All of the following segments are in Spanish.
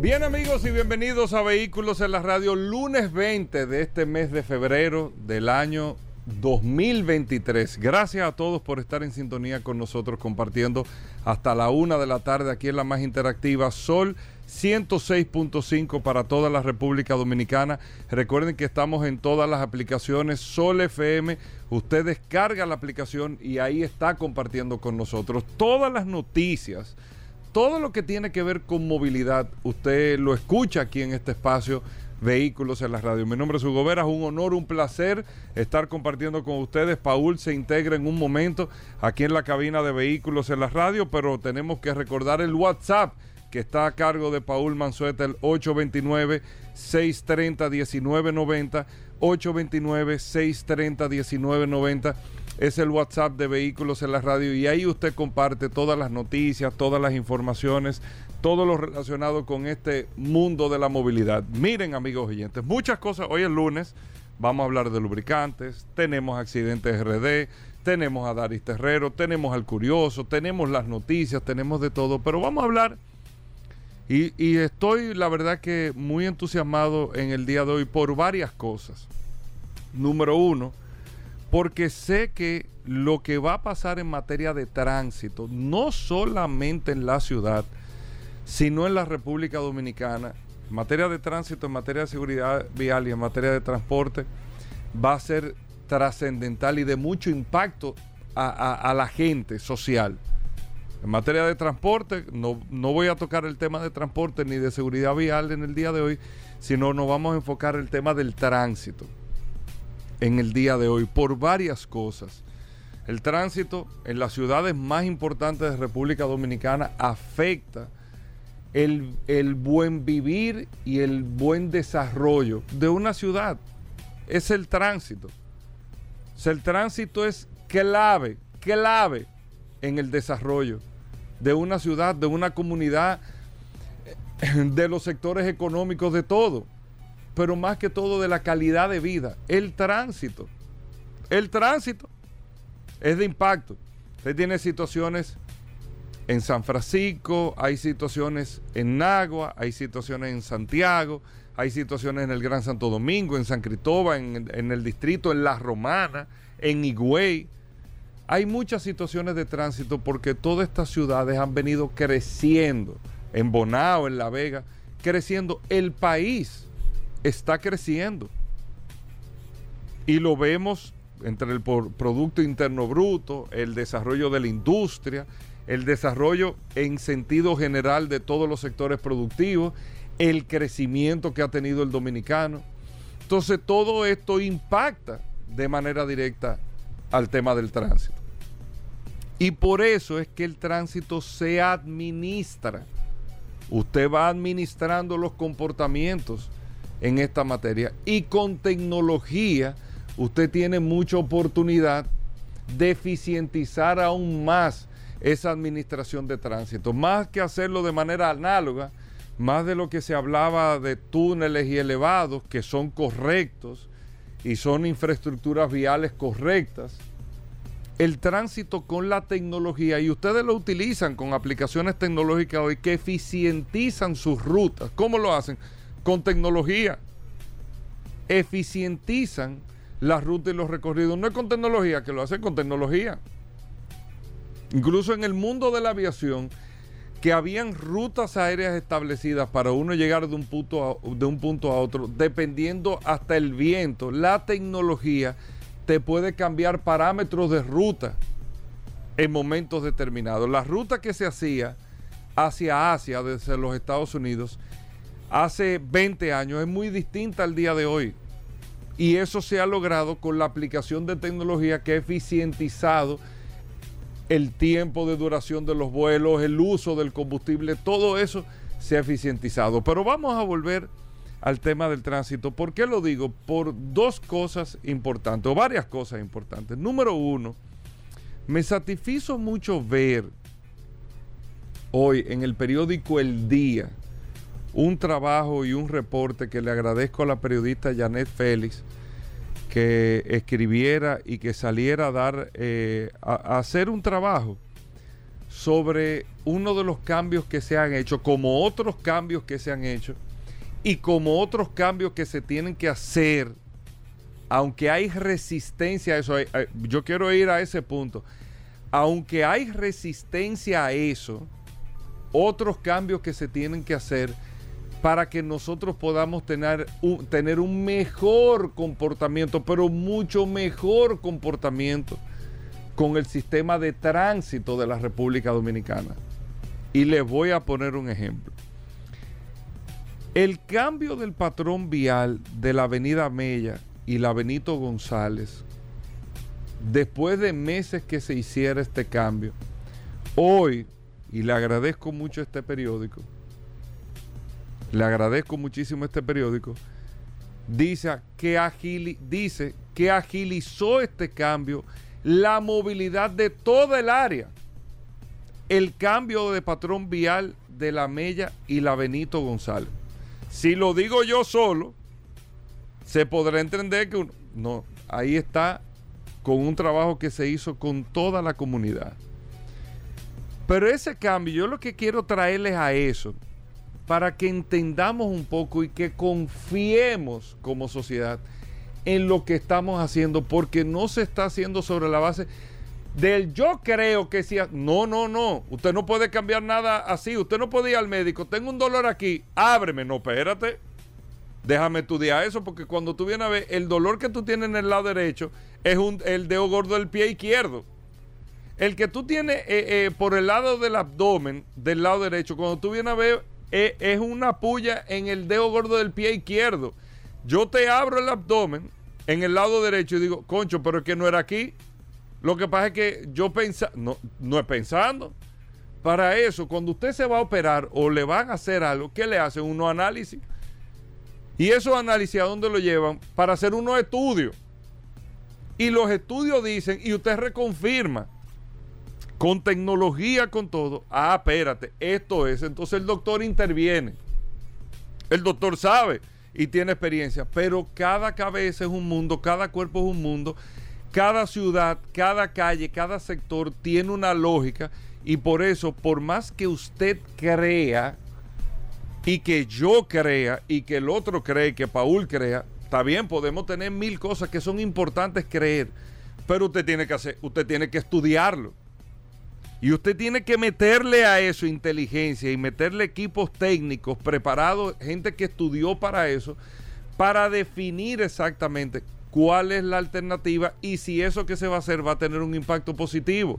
Bien amigos y bienvenidos a Vehículos en la Radio, lunes 20 de este mes de febrero del año 2023. Gracias a todos por estar en sintonía con nosotros compartiendo hasta la una de la tarde aquí en la más interactiva Sol 106.5 para toda la República Dominicana. Recuerden que estamos en todas las aplicaciones Sol FM. Usted descarga la aplicación y ahí está compartiendo con nosotros todas las noticias. Todo lo que tiene que ver con movilidad, usted lo escucha aquí en este espacio Vehículos en la Radio. Mi nombre es Hugo Vera, es un honor, un placer estar compartiendo con ustedes. Paul se integra en un momento aquí en la cabina de Vehículos en la Radio, pero tenemos que recordar el WhatsApp que está a cargo de Paul Manzueta, el 829-630-1990, 829-630-1990 es el WhatsApp de Vehículos en la Radio y ahí usted comparte todas las noticias, todas las informaciones, todo lo relacionado con este mundo de la movilidad. Miren amigos oyentes, muchas cosas, hoy es lunes, vamos a hablar de lubricantes, tenemos accidentes RD, tenemos a Daris Terrero, tenemos al Curioso, tenemos las noticias, tenemos de todo, pero vamos a hablar y, y estoy la verdad que muy entusiasmado en el día de hoy por varias cosas. Número uno, porque sé que lo que va a pasar en materia de tránsito, no solamente en la ciudad, sino en la República Dominicana, en materia de tránsito, en materia de seguridad vial y en materia de transporte, va a ser trascendental y de mucho impacto a, la gente social. En materia de transporte, no, no voy a tocar el tema de transporte ni de seguridad vial en el día de hoy, sino nos vamos a enfocar el tema del tránsito en el día de hoy por varias cosas. El tránsito en las ciudades más importantes de República Dominicana afecta el, buen vivir y el buen desarrollo de una ciudad. Es el tránsito. el tránsito es clave, clave en el desarrollo de una ciudad, de una comunidad, de los sectores económicos, de todo pero más que todo de la calidad de vida, el tránsito. El tránsito es de impacto. Usted tiene situaciones en San Francisco, hay situaciones en Nagua, hay situaciones en Santiago, hay situaciones en el Gran Santo Domingo, en San Cristóbal, en, el distrito, en La Romana, en Higüey. Hay muchas situaciones de tránsito porque todas estas ciudades han venido creciendo, en Bonao, en La Vega, creciendo. El país está creciendo. Y lo vemos entre el Producto Interno Bruto, el desarrollo de la industria, el desarrollo en sentido general de todos los sectores productivos, el crecimiento que ha tenido el dominicano. Entonces todo esto impacta de manera directa al tema del tránsito. Y por eso es que el tránsito se administra. Usted va administrando los comportamientos en esta materia. Y con tecnología usted tiene mucha oportunidad de eficientizar aún más esa administración de tránsito. Más que hacerlo de manera análoga, más de lo que se hablaba de túneles y elevados, que son correctos y son infraestructuras viales correctas, el tránsito con la tecnología, y ustedes lo utilizan con aplicaciones tecnológicas hoy que eficientizan sus rutas. ¿Cómo lo hacen? Con tecnología. Eficientizan las rutas y los recorridos. No es con tecnología, que lo hacen con tecnología. Incluso en el mundo de la aviación, que habían rutas aéreas establecidas para uno llegar de un punto a, de un punto a otro, dependiendo hasta el viento, la tecnología te puede cambiar parámetros de ruta en momentos determinados. La ruta que se hacía hacia Asia desde los Estados Unidos hace 20 años es muy distinta al día de hoy. Y eso se ha logrado con la aplicación de tecnología que ha eficientizado el tiempo de duración de los vuelos, el uso del combustible, todo eso se ha eficientizado. Pero vamos a volver al tema del tránsito. ¿Por qué lo digo? Por dos cosas importantes, o varias cosas importantes. Número uno, me satisfizo mucho ver hoy en el periódico El Día un trabajo y un reporte que le agradezco a la periodista Janet Félix que escribiera y que saliera a dar eh, a hacer un trabajo sobre uno de los cambios que se han hecho, como otros cambios que se han hecho y como otros cambios que se tienen que hacer, aunque hay resistencia a eso, yo quiero ir a ese punto, aunque hay resistencia a eso, otros cambios que se tienen que hacer para que nosotros podamos tener un, tener un mejor comportamiento, pero mucho mejor comportamiento con el sistema de tránsito de la República Dominicana. Y les voy a poner un ejemplo. El cambio del patrón vial de la avenida Mella y la Benito González, después de meses que se hiciera este cambio, hoy, y le agradezco mucho este periódico, le agradezco muchísimo este periódico, dice que, dice que agilizó este cambio la movilidad de toda el área. El cambio de patrón vial de la Mella y la Benito González. Si lo digo yo solo, se podrá entender que no, ahí está con un trabajo que se hizo con toda la comunidad. Pero ese cambio, yo lo que quiero traerles a eso, para que entendamos un poco y que confiemos como sociedad en lo que estamos haciendo, porque no se está haciendo sobre la base del yo creo que si... No, no, no. Usted no puede cambiar nada así. Usted no puede ir al médico. Tengo un dolor aquí. Ábreme. No, espérate. Déjame estudiar eso porque cuando tú vienes a ver, el dolor que tú tienes en el lado derecho es un, el dedo gordo del pie izquierdo. El que tú tienes eh, eh, por el lado del abdomen, del lado derecho, cuando tú vienes a ver, es una puya en el dedo gordo del pie izquierdo. Yo te abro el abdomen en el lado derecho y digo, concho, pero es que no era aquí. Lo que pasa es que yo pensaba, no, no es pensando. Para eso, cuando usted se va a operar o le van a hacer algo, ¿qué le hacen? Unos análisis. Y esos análisis, ¿a dónde lo llevan? Para hacer unos estudios. Y los estudios dicen, y usted reconfirma, con tecnología, con todo, ah, espérate, esto es. Entonces el doctor interviene. El doctor sabe y tiene experiencia, pero cada cabeza es un mundo, cada cuerpo es un mundo, cada ciudad, cada calle, cada sector tiene una lógica y por eso, por más que usted crea y que yo crea y que el otro cree, que Paul crea, está bien, podemos tener mil cosas que son importantes creer, pero usted tiene que hacer, usted tiene que estudiarlo. Y usted tiene que meterle a eso inteligencia y meterle equipos técnicos preparados, gente que estudió para eso, para definir exactamente cuál es la alternativa y si eso que se va a hacer va a tener un impacto positivo.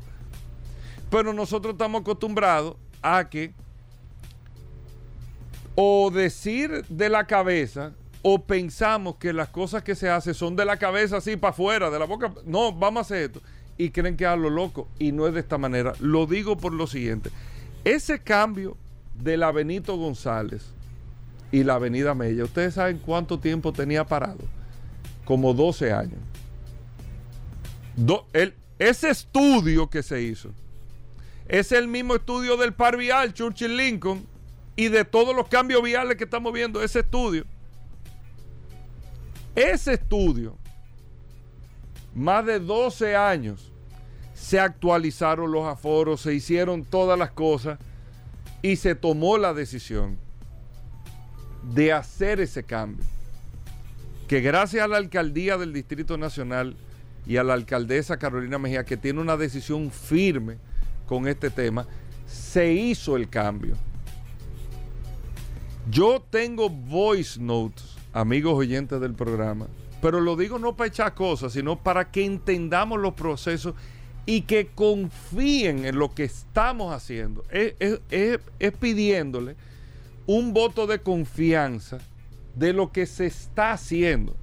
Pero nosotros estamos acostumbrados a que o decir de la cabeza o pensamos que las cosas que se hacen son de la cabeza así para afuera, de la boca. No, vamos a hacer esto y creen que es a lo loco y no es de esta manera. Lo digo por lo siguiente. Ese cambio de la Benito González y la Avenida Mella, ¿ustedes saben cuánto tiempo tenía parado? Como 12 años. ese estudio que se hizo es el mismo estudio del par vial Churchill Lincoln y de todos los cambios viales que estamos viendo, ese estudio. Ese estudio, más de 12 años, se actualizaron los aforos, se hicieron todas las cosas y se tomó la decisión de hacer ese cambio. Que gracias a la alcaldía del Distrito Nacional y a la alcaldesa Carolina Mejía, que tiene una decisión firme con este tema, se hizo el cambio. Yo tengo voice notes, amigos oyentes del programa, pero lo digo no para echar cosas, sino para que entendamos los procesos y que confíen en lo que estamos haciendo. Es, pidiéndole un voto de confianza de lo que se está haciendo.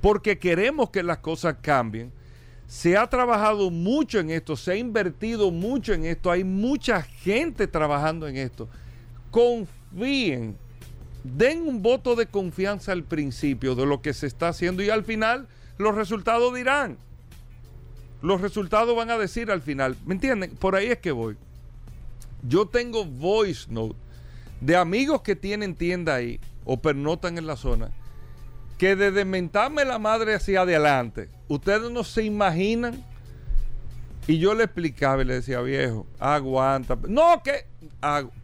Porque queremos que las cosas cambien. Se ha trabajado mucho en esto, se ha invertido mucho en esto, hay mucha gente trabajando en esto. Confíen den un voto de confianza al principio de lo que se está haciendo y al final los resultados dirán. Los resultados van a decir al final. ¿Me entienden? Por ahí es que voy. Yo tengo voice note de amigos que tienen tienda ahí o pernotan en la zona que desde mentarme la madre hacia adelante, ustedes no se imaginan. Y yo le explicaba y le decía, viejo, aguanta. No, que.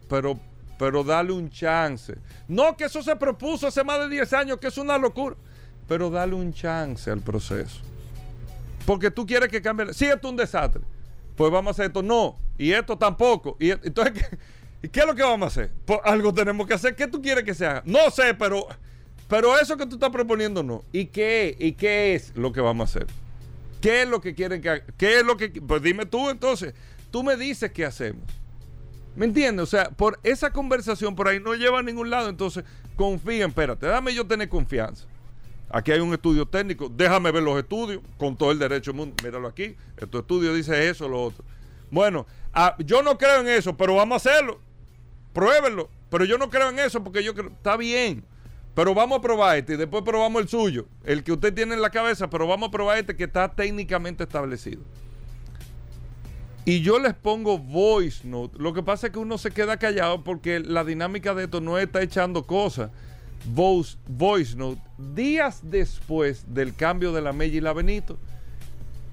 pero, pero dale un chance. No, que eso se propuso hace más de 10 años, que es una locura. Pero dale un chance al proceso. Porque tú quieres que cambie. Si esto es un desastre, pues vamos a hacer esto. No, y esto tampoco. Y entonces, ¿qué, ¿qué es lo que vamos a hacer? Pues algo tenemos que hacer. ¿Qué tú quieres que se haga? No sé, pero pero eso que tú estás proponiendo no. ¿Y qué? ¿Y qué es lo que vamos a hacer? ¿Qué es lo que quieren que haga? ¿Qué es lo que.? Pues dime tú entonces. Tú me dices qué hacemos. ¿Me entiendes? O sea, por esa conversación por ahí no lleva a ningún lado. Entonces, confía, espérate, dame yo tener confianza. Aquí hay un estudio técnico, déjame ver los estudios con todo el derecho del mundo. Míralo aquí, tu estudio dice eso, lo otro. Bueno, ah, yo no creo en eso, pero vamos a hacerlo. Pruébenlo. Pero yo no creo en eso porque yo creo, está bien. Pero vamos a probar este y después probamos el suyo, el que usted tiene en la cabeza, pero vamos a probar este que está técnicamente establecido. Y yo les pongo voice note. Lo que pasa es que uno se queda callado porque la dinámica de esto no está echando cosas. Voice, note. Días después del cambio de la Mella y la Benito,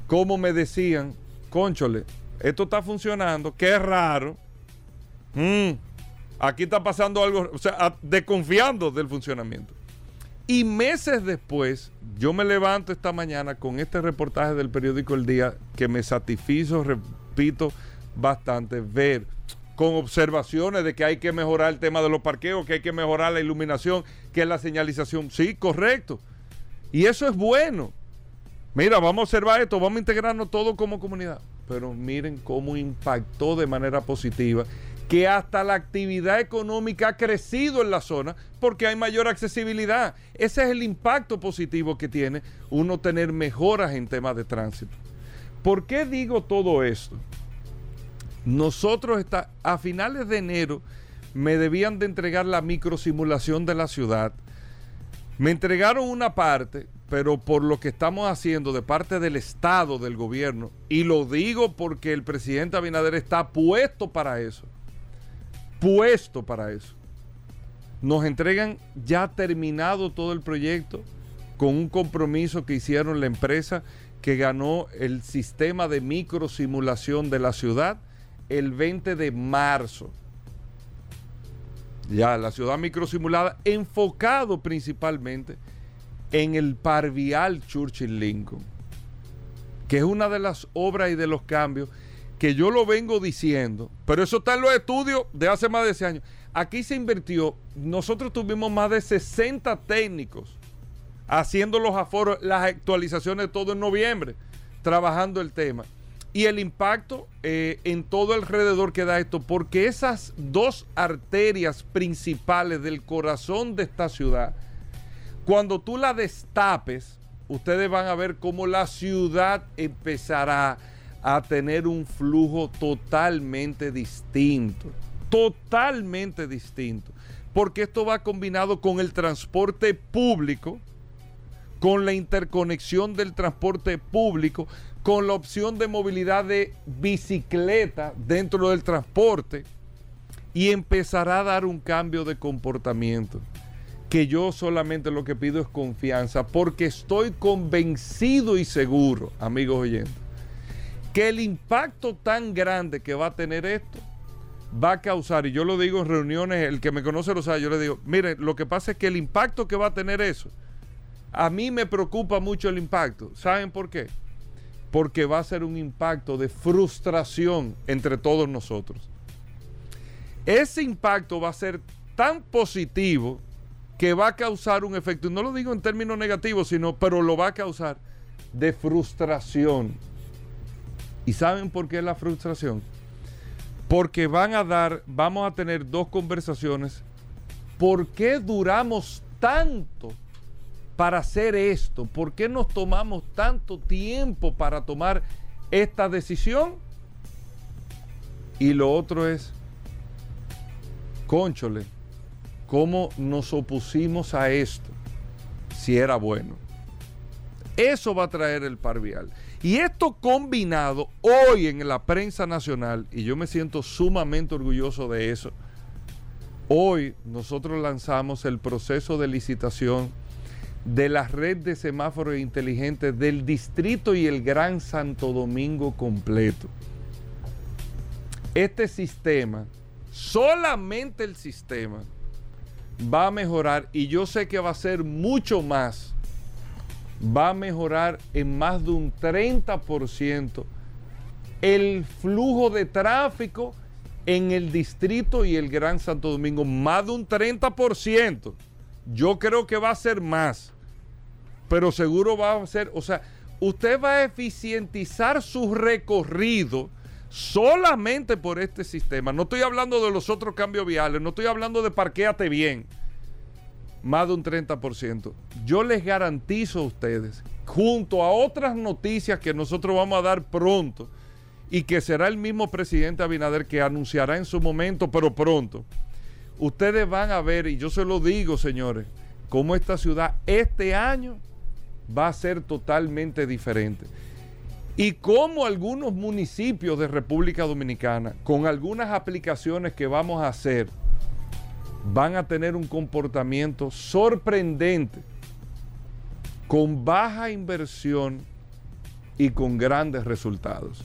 como me decían, conchole, esto está funcionando, qué raro. Mm, Aquí está pasando algo, o sea, desconfiando del funcionamiento. Y meses después, yo me levanto esta mañana con este reportaje del periódico El Día que me satisfizo, repito, bastante ver con observaciones de que hay que mejorar el tema de los parqueos, que hay que mejorar la iluminación, que es la señalización. Sí, correcto. Y eso es bueno. Mira, vamos a observar esto, vamos a integrarnos todo como comunidad. Pero miren cómo impactó de manera positiva que hasta la actividad económica ha crecido en la zona porque hay mayor accesibilidad. Ese es el impacto positivo que tiene uno tener mejoras en temas de tránsito. ¿Por qué digo todo esto? Nosotros está, a finales de enero me debían de entregar la microsimulación de la ciudad. Me entregaron una parte, pero por lo que estamos haciendo de parte del Estado, del gobierno, y lo digo porque el presidente Abinader está puesto para eso puesto para eso. Nos entregan ya terminado todo el proyecto con un compromiso que hicieron la empresa que ganó el sistema de microsimulación de la ciudad el 20 de marzo. Ya, la ciudad microsimulada, enfocado principalmente en el parvial Churchill Lincoln, que es una de las obras y de los cambios que yo lo vengo diciendo, pero eso está en los estudios de hace más de ese años. Aquí se invirtió, nosotros tuvimos más de 60 técnicos haciendo los aforos, las actualizaciones todo en noviembre, trabajando el tema. Y el impacto eh, en todo alrededor que da esto, porque esas dos arterias principales del corazón de esta ciudad, cuando tú la destapes, ustedes van a ver cómo la ciudad empezará a tener un flujo totalmente distinto, totalmente distinto, porque esto va combinado con el transporte público, con la interconexión del transporte público, con la opción de movilidad de bicicleta dentro del transporte y empezará a dar un cambio de comportamiento. Que yo solamente lo que pido es confianza, porque estoy convencido y seguro, amigos oyentes, que el impacto tan grande que va a tener esto va a causar, y yo lo digo en reuniones, el que me conoce lo sabe, yo le digo, mire, lo que pasa es que el impacto que va a tener eso, a mí me preocupa mucho el impacto. ¿Saben por qué? Porque va a ser un impacto de frustración entre todos nosotros. Ese impacto va a ser tan positivo que va a causar un efecto, no lo digo en términos negativos, sino, pero lo va a causar de frustración ¿Y saben por qué la frustración? Porque van a dar, vamos a tener dos conversaciones. ¿Por qué duramos tanto para hacer esto? ¿Por qué nos tomamos tanto tiempo para tomar esta decisión? Y lo otro es, conchole, cómo nos opusimos a esto, si era bueno. Eso va a traer el par vial. Y esto combinado hoy en la prensa nacional, y yo me siento sumamente orgulloso de eso, hoy nosotros lanzamos el proceso de licitación de la red de semáforos inteligentes del distrito y el Gran Santo Domingo completo. Este sistema, solamente el sistema, va a mejorar y yo sé que va a ser mucho más va a mejorar en más de un 30% el flujo de tráfico en el distrito y el Gran Santo Domingo. Más de un 30%. Yo creo que va a ser más. Pero seguro va a ser, o sea, usted va a eficientizar su recorrido solamente por este sistema. No estoy hablando de los otros cambios viales, no estoy hablando de parquéate bien más de un 30%. Yo les garantizo a ustedes, junto a otras noticias que nosotros vamos a dar pronto, y que será el mismo presidente Abinader que anunciará en su momento, pero pronto, ustedes van a ver, y yo se lo digo, señores, cómo esta ciudad este año va a ser totalmente diferente. Y cómo algunos municipios de República Dominicana, con algunas aplicaciones que vamos a hacer, van a tener un comportamiento sorprendente, con baja inversión y con grandes resultados.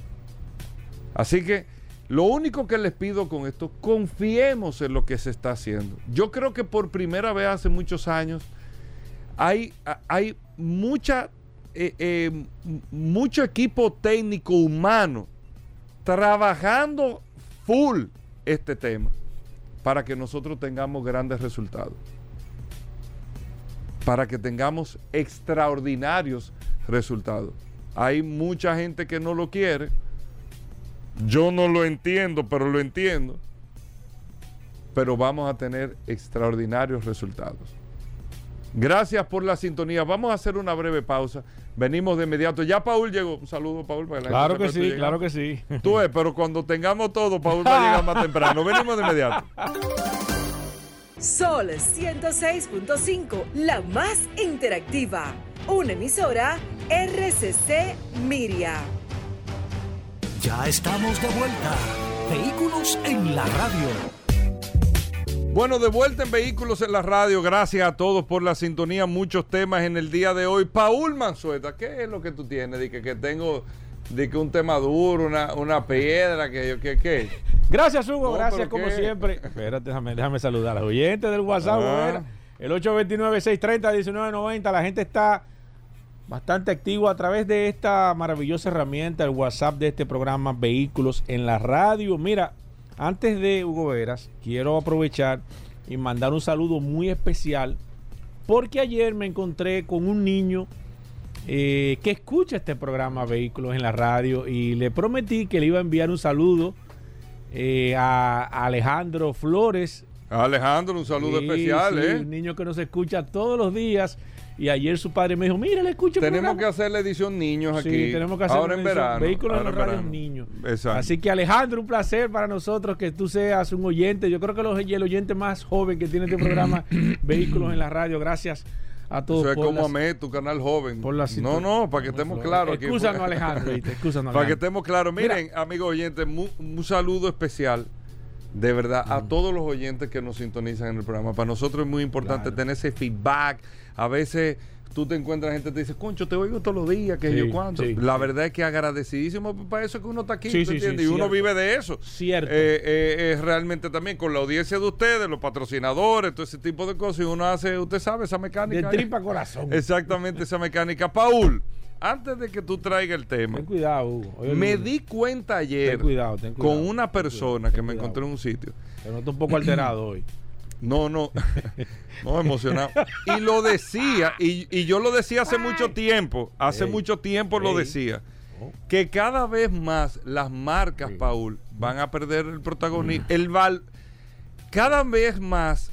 Así que lo único que les pido con esto, confiemos en lo que se está haciendo. Yo creo que por primera vez hace muchos años hay, hay mucha, eh, eh, mucho equipo técnico humano trabajando full este tema para que nosotros tengamos grandes resultados, para que tengamos extraordinarios resultados. Hay mucha gente que no lo quiere, yo no lo entiendo, pero lo entiendo, pero vamos a tener extraordinarios resultados. Gracias por la sintonía. Vamos a hacer una breve pausa. Venimos de inmediato. Ya Paul llegó. Un saludo, Paul. Para claro que sí, claro que sí. Tú ves, pero cuando tengamos todo, Paul va a llegar más temprano. Venimos de inmediato. Sol 106.5, la más interactiva. Una emisora RCC Miria. Ya estamos de vuelta. Vehículos en la radio. Bueno, de vuelta en Vehículos en la Radio. Gracias a todos por la sintonía. Muchos temas en el día de hoy. Paul Manzueta, ¿qué es lo que tú tienes? De que, tengo de que un tema duro, una, piedra, que yo, que, ¿qué? Gracias, Hugo. gracias, como siempre. Espérate, déjame, déjame saludar a los oyentes del WhatsApp. Ah. El 829-630-1990. La gente está bastante activa a través de esta maravillosa herramienta, el WhatsApp de este programa Vehículos en la Radio. Mira, antes de Hugo Veras, quiero aprovechar y mandar un saludo muy especial porque ayer me encontré con un niño eh, que escucha este programa Vehículos en la Radio y le prometí que le iba a enviar un saludo eh, a Alejandro Flores. Alejandro, un saludo especial, ¿eh? Un niño que nos escucha todos los días y ayer su padre me dijo, mira, le escucho. Tenemos que hacer la edición niños aquí. Sí, tenemos que hacer ahora en verano. Vehículos en los radios niños. Exacto. Así que Alejandro, un placer para nosotros que tú seas un oyente. Yo creo que los, el oyente más joven que tiene este programa, Vehículos en la Radio. Gracias a todos. Eso es como amé tu canal joven. no, no, para que estemos claros. Excúsanos, Alejandro. Alejandro. Para que estemos claros. Miren, amigos oyentes, un saludo especial de verdad, a todos los oyentes que nos sintonizan en el programa. Para nosotros es muy importante tener ese feedback. A veces tú te encuentras gente que te dice, concho, te oigo todos los días, que yo cuánto. la verdad es que agradecidísimo para eso que uno está aquí, y uno vive de eso. Cierto. Eh, eh, es realmente también con la audiencia de ustedes, los patrocinadores, todo ese tipo de cosas, y uno hace, usted sabe, esa mecánica. De tripa corazón. Exactamente, esa mecánica. Paul antes de que tú traigas el tema, ten cuidado, Hugo. me di cuenta ayer con una persona que me encontré en un sitio. Pero no estoy un poco alterado hoy. No, no, no emocionado. Y lo decía, y, yo lo decía hace mucho tiempo, hace mucho tiempo lo decía, oh. que cada vez más las marcas, Paul, van a perder el protagonismo. Mm. El val, cada vez más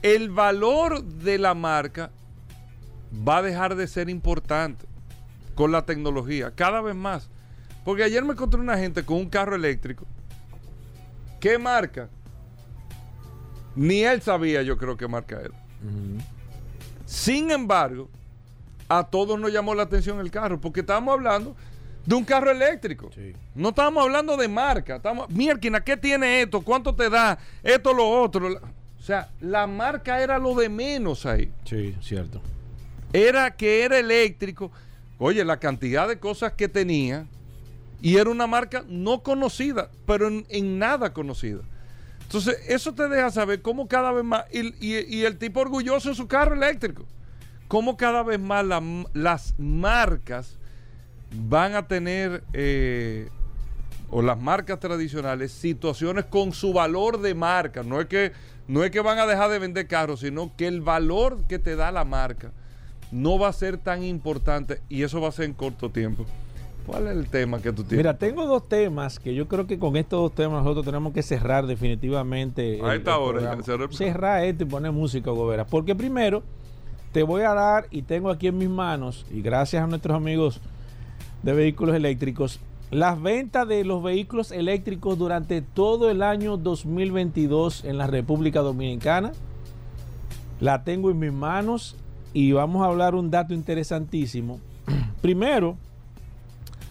el valor de la marca va a dejar de ser importante con la tecnología, cada vez más. Porque ayer me encontré una gente con un carro eléctrico. ¿Qué marca? Ni él sabía, yo creo, qué marca era. Sin embargo, a todos nos llamó la atención el carro, porque estábamos hablando de un carro eléctrico. No estábamos hablando de marca. Estamos, Mierquina, ¿qué tiene esto? ¿Cuánto te da? Esto, lo otro. O sea, la marca era lo de menos ahí. Sí, cierto. Era que era eléctrico. Oye, la cantidad de cosas que tenía. Y era una marca no conocida, pero en, nada conocida. Entonces, eso te deja saber cómo cada vez más. Y, el tipo orgulloso en su carro eléctrico. Cómo cada vez más las marcas van a tener, eh, o las marcas tradicionales, situaciones con su valor de marca. No es, que, no es que van a dejar de vender carros, sino que el valor que te da la marca no va a ser tan importante y eso va a ser en corto tiempo. ¿Cuál es el tema que tú tienes? Mira, tengo dos temas que yo creo que con estos dos temas nosotros tenemos que cerrar definitivamente. A esta hora. Cerrar esto y poner música, Gobera. Porque primero te voy a dar, y tengo aquí en mis manos, y gracias a nuestros amigos de vehículos eléctricos. Las ventas de los vehículos eléctricos durante todo el año 2022 en la República Dominicana. La tengo en mis manos y vamos a hablar un dato interesantísimo. Primero,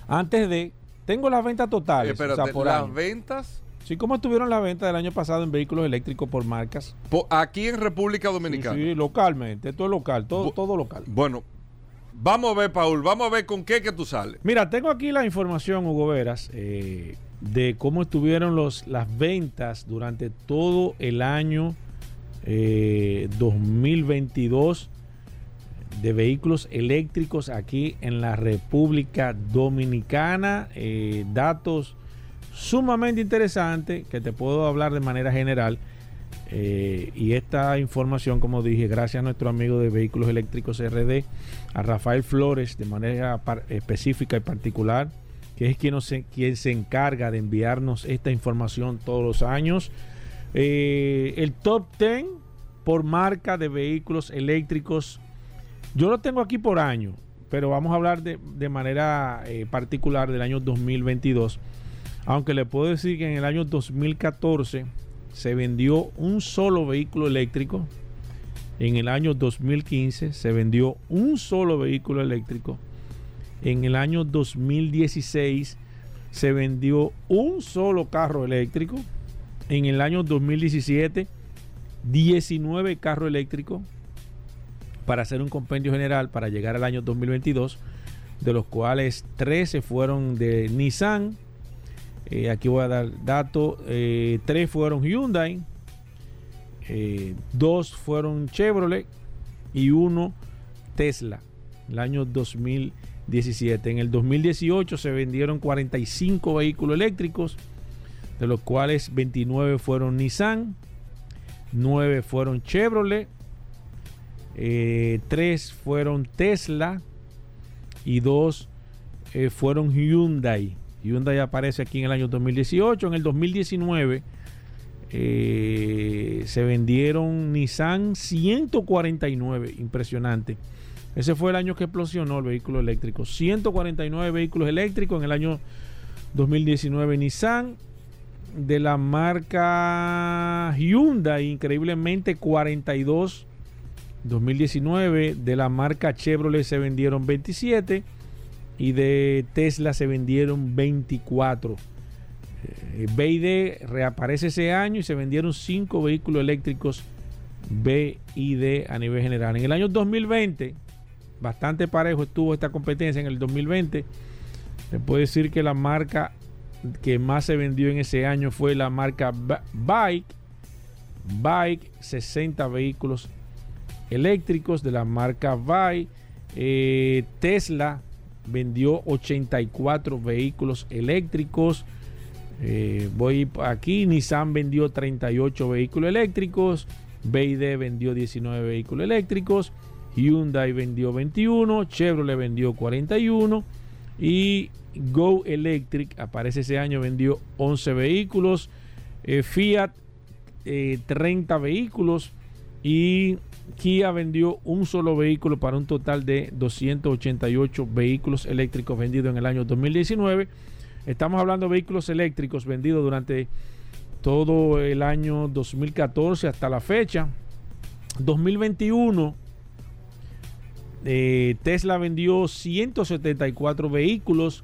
antes de, tengo las ventas totales. las ventas. Sí, ¿cómo estuvieron las ventas del año pasado en vehículos eléctricos por marcas? aquí en República Dominicana. Sí, localmente, todo local, todo, todo local. Bueno, Vamos a ver, Paul, vamos a ver con qué que tú sales. Mira, tengo aquí la información, Hugo Veras, eh, de cómo estuvieron los, las ventas durante todo el año 2022 eh, de vehículos eléctricos aquí en la República Dominicana. Eh, datos sumamente interesantes que te puedo hablar de manera general. Eh, y esta información, como dije, gracias a nuestro amigo de Vehículos Eléctricos RD, a Rafael Flores, de manera específica y particular, que es quien, quien se encarga de enviarnos esta información todos los años. Eh, el top 10 por marca de vehículos eléctricos, yo lo tengo aquí por año, pero vamos a hablar de, de manera eh, particular del año 2022. Aunque le puedo decir que en el año 2014 se vendió un solo vehículo eléctrico. En el año 2015 se vendió un solo vehículo eléctrico. En el año 2016 se vendió un solo carro eléctrico. En el año 2017 19 carros eléctricos para hacer un compendio general para llegar al año 2022, de los cuales 13 fueron de Nissan, eh, aquí voy a dar datos. Eh, tres fueron Hyundai, eh, dos fueron Chevrolet y uno Tesla. El año 2017. En el 2018 se vendieron 45 vehículos eléctricos, de los cuales 29 fueron Nissan, 9 fueron Chevrolet, 3 fueron Tesla y 2 fueron Hyundai. Hyundai aparece aquí en el año 2018. En el 2019 eh, se vendieron Nissan 149. Impresionante. Ese fue el año que explosionó el vehículo eléctrico. 149 vehículos eléctricos en el año 2019 Nissan. De la marca Hyundai, increíblemente 42. 2019 de la marca Chevrolet se vendieron 27 y de Tesla se vendieron 24. Eh, BID reaparece ese año y se vendieron 5 vehículos eléctricos BID a nivel general. En el año 2020, bastante parejo estuvo esta competencia en el 2020. Se puede decir que la marca que más se vendió en ese año fue la marca Bike. Bike, 60 vehículos eléctricos de la marca Bike. Eh, Tesla, vendió 84 vehículos eléctricos. Eh, voy aquí, Nissan vendió 38 vehículos eléctricos, BID vendió 19 vehículos eléctricos, Hyundai vendió 21, Chevrolet vendió 41 y Go Electric aparece ese año vendió 11 vehículos, eh, Fiat 30 eh, vehículos y Kia vendió un solo vehículo para un total de 288 vehículos eléctricos vendidos en el año 2019. Estamos hablando de vehículos eléctricos vendidos durante todo el año 2014 hasta la fecha. 2021, eh, Tesla vendió 174 vehículos,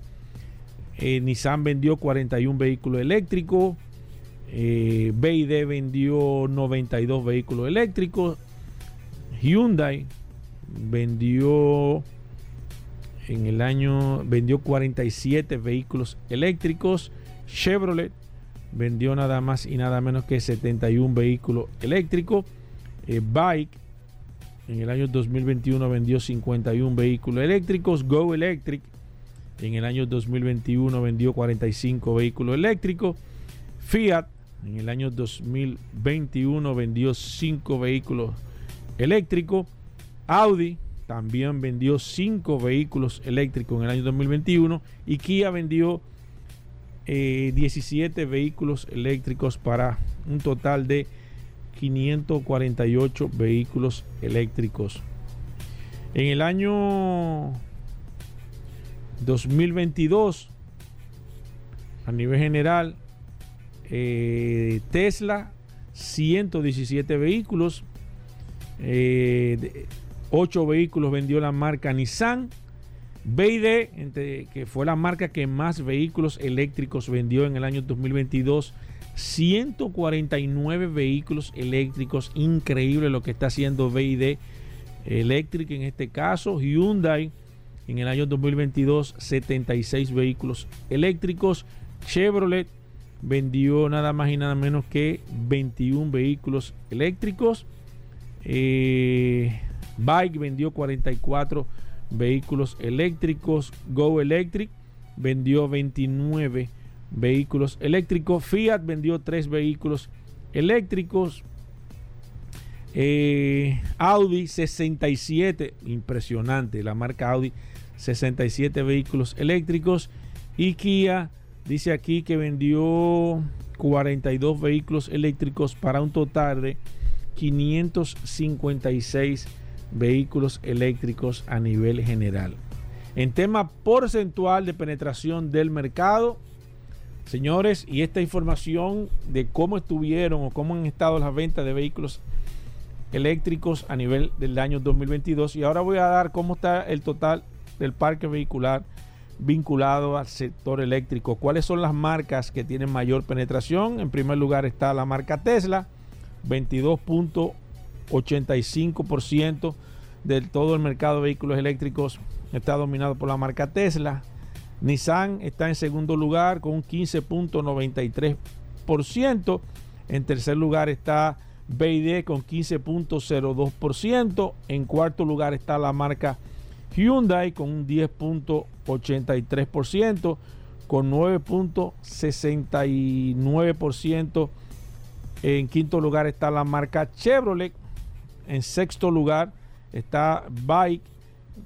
eh, Nissan vendió 41 vehículos eléctricos, eh, vendió 92 vehículos eléctricos, Hyundai vendió en el año vendió 47 vehículos eléctricos, Chevrolet vendió nada más y nada menos que 71 vehículos eléctricos, Bike en el año 2021 vendió 51 vehículos eléctricos. Go Electric en el año 2021 vendió 45 vehículos eléctricos. Fiat en el año 2021 vendió 5 vehículos eléctricos. Audi también vendió 5 vehículos eléctricos en el año 2021. Y Kia vendió 17 eh, vehículos eléctricos para un total de 548 vehículos eléctricos. En el año 2022, a nivel general, eh, Tesla, 117 vehículos, 8 eh, vehículos vendió la marca Nissan, BID, que fue la marca que más vehículos eléctricos vendió en el año 2022, 149 vehículos eléctricos. Increíble lo que está haciendo BID Electric en este caso. Hyundai en el año 2022 76 vehículos eléctricos. Chevrolet vendió nada más y nada menos que 21 vehículos eléctricos. Eh, Bike vendió 44 vehículos eléctricos. Go Electric vendió 29 vehículos eléctricos. Fiat vendió tres vehículos eléctricos. Eh, Audi 67, impresionante, la marca Audi 67 vehículos eléctricos. Y Kia dice aquí que vendió 42 vehículos eléctricos para un total de 556 vehículos eléctricos a nivel general. En tema porcentual de penetración del mercado, Señores, y esta información de cómo estuvieron o cómo han estado las ventas de vehículos eléctricos a nivel del año 2022. Y ahora voy a dar cómo está el total del parque vehicular vinculado al sector eléctrico. ¿Cuáles son las marcas que tienen mayor penetración? En primer lugar está la marca Tesla, 22.85% de todo el mercado de vehículos eléctricos está dominado por la marca Tesla. Nissan está en segundo lugar con un 15.93%. En tercer lugar está BYD con 15.02%. En cuarto lugar está la marca Hyundai con un 10.83%, con 9.69%. En quinto lugar está la marca Chevrolet. En sexto lugar está Bike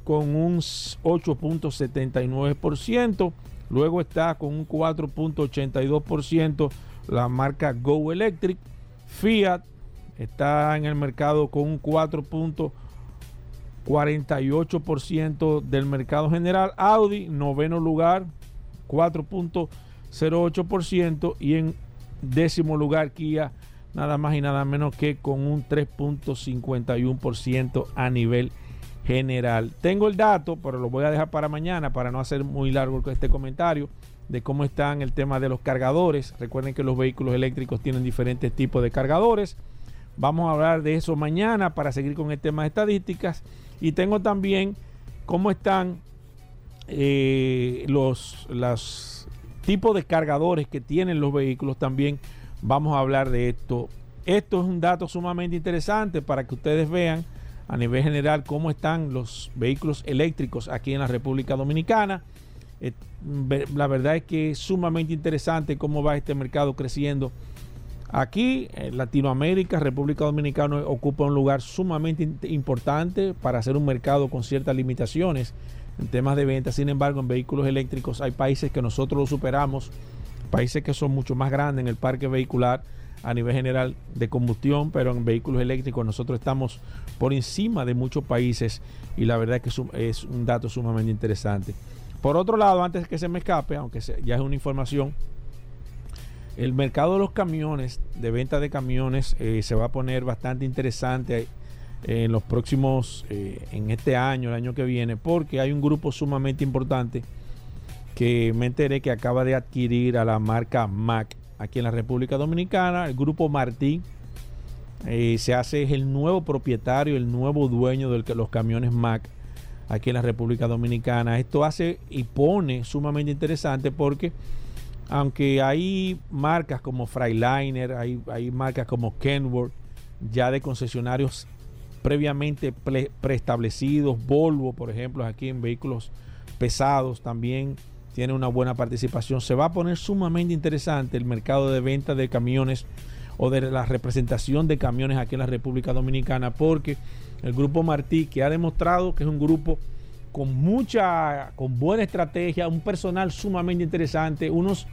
con un 8.79%. Luego está con un 4.82% la marca Go Electric. Fiat está en el mercado con un 4.48% del mercado general. Audi, noveno lugar, 4.08%. Y en décimo lugar, Kia, nada más y nada menos que con un 3.51% a nivel general. Tengo el dato, pero lo voy a dejar para mañana para no hacer muy largo este comentario de cómo están el tema de los cargadores. Recuerden que los vehículos eléctricos tienen diferentes tipos de cargadores. Vamos a hablar de eso mañana para seguir con el tema de estadísticas. Y tengo también cómo están eh, los, los tipos de cargadores que tienen los vehículos. También vamos a hablar de esto. Esto es un dato sumamente interesante para que ustedes vean a nivel general cómo están los vehículos eléctricos aquí en la República Dominicana. Eh, la verdad es que es sumamente interesante cómo va este mercado creciendo. Aquí en Latinoamérica, República Dominicana ocupa un lugar sumamente importante para hacer un mercado con ciertas limitaciones en temas de venta. Sin embargo, en vehículos eléctricos hay países que nosotros lo superamos, países que son mucho más grandes en el parque vehicular a nivel general de combustión, pero en vehículos eléctricos nosotros estamos por encima de muchos países y la verdad es que es un dato sumamente interesante. Por otro lado, antes que se me escape, aunque ya es una información el mercado de los camiones, de venta de camiones, eh, se va a poner bastante interesante en los próximos, eh, en este año, el año que viene, porque hay un grupo sumamente importante que me enteré que acaba de adquirir a la marca Mac aquí en la República Dominicana, el grupo Martín. Eh, se hace es el nuevo propietario, el nuevo dueño de los camiones Mac aquí en la República Dominicana. Esto hace y pone sumamente interesante porque aunque hay marcas como Freiliner, hay, hay marcas como Kenworth, ya de concesionarios previamente preestablecidos. Volvo, por ejemplo, aquí en vehículos pesados también tiene una buena participación. Se va a poner sumamente interesante el mercado de venta de camiones o de la representación de camiones aquí en la República Dominicana porque el grupo Martí que ha demostrado que es un grupo con mucha, con buena estrategia, un personal sumamente interesante, unos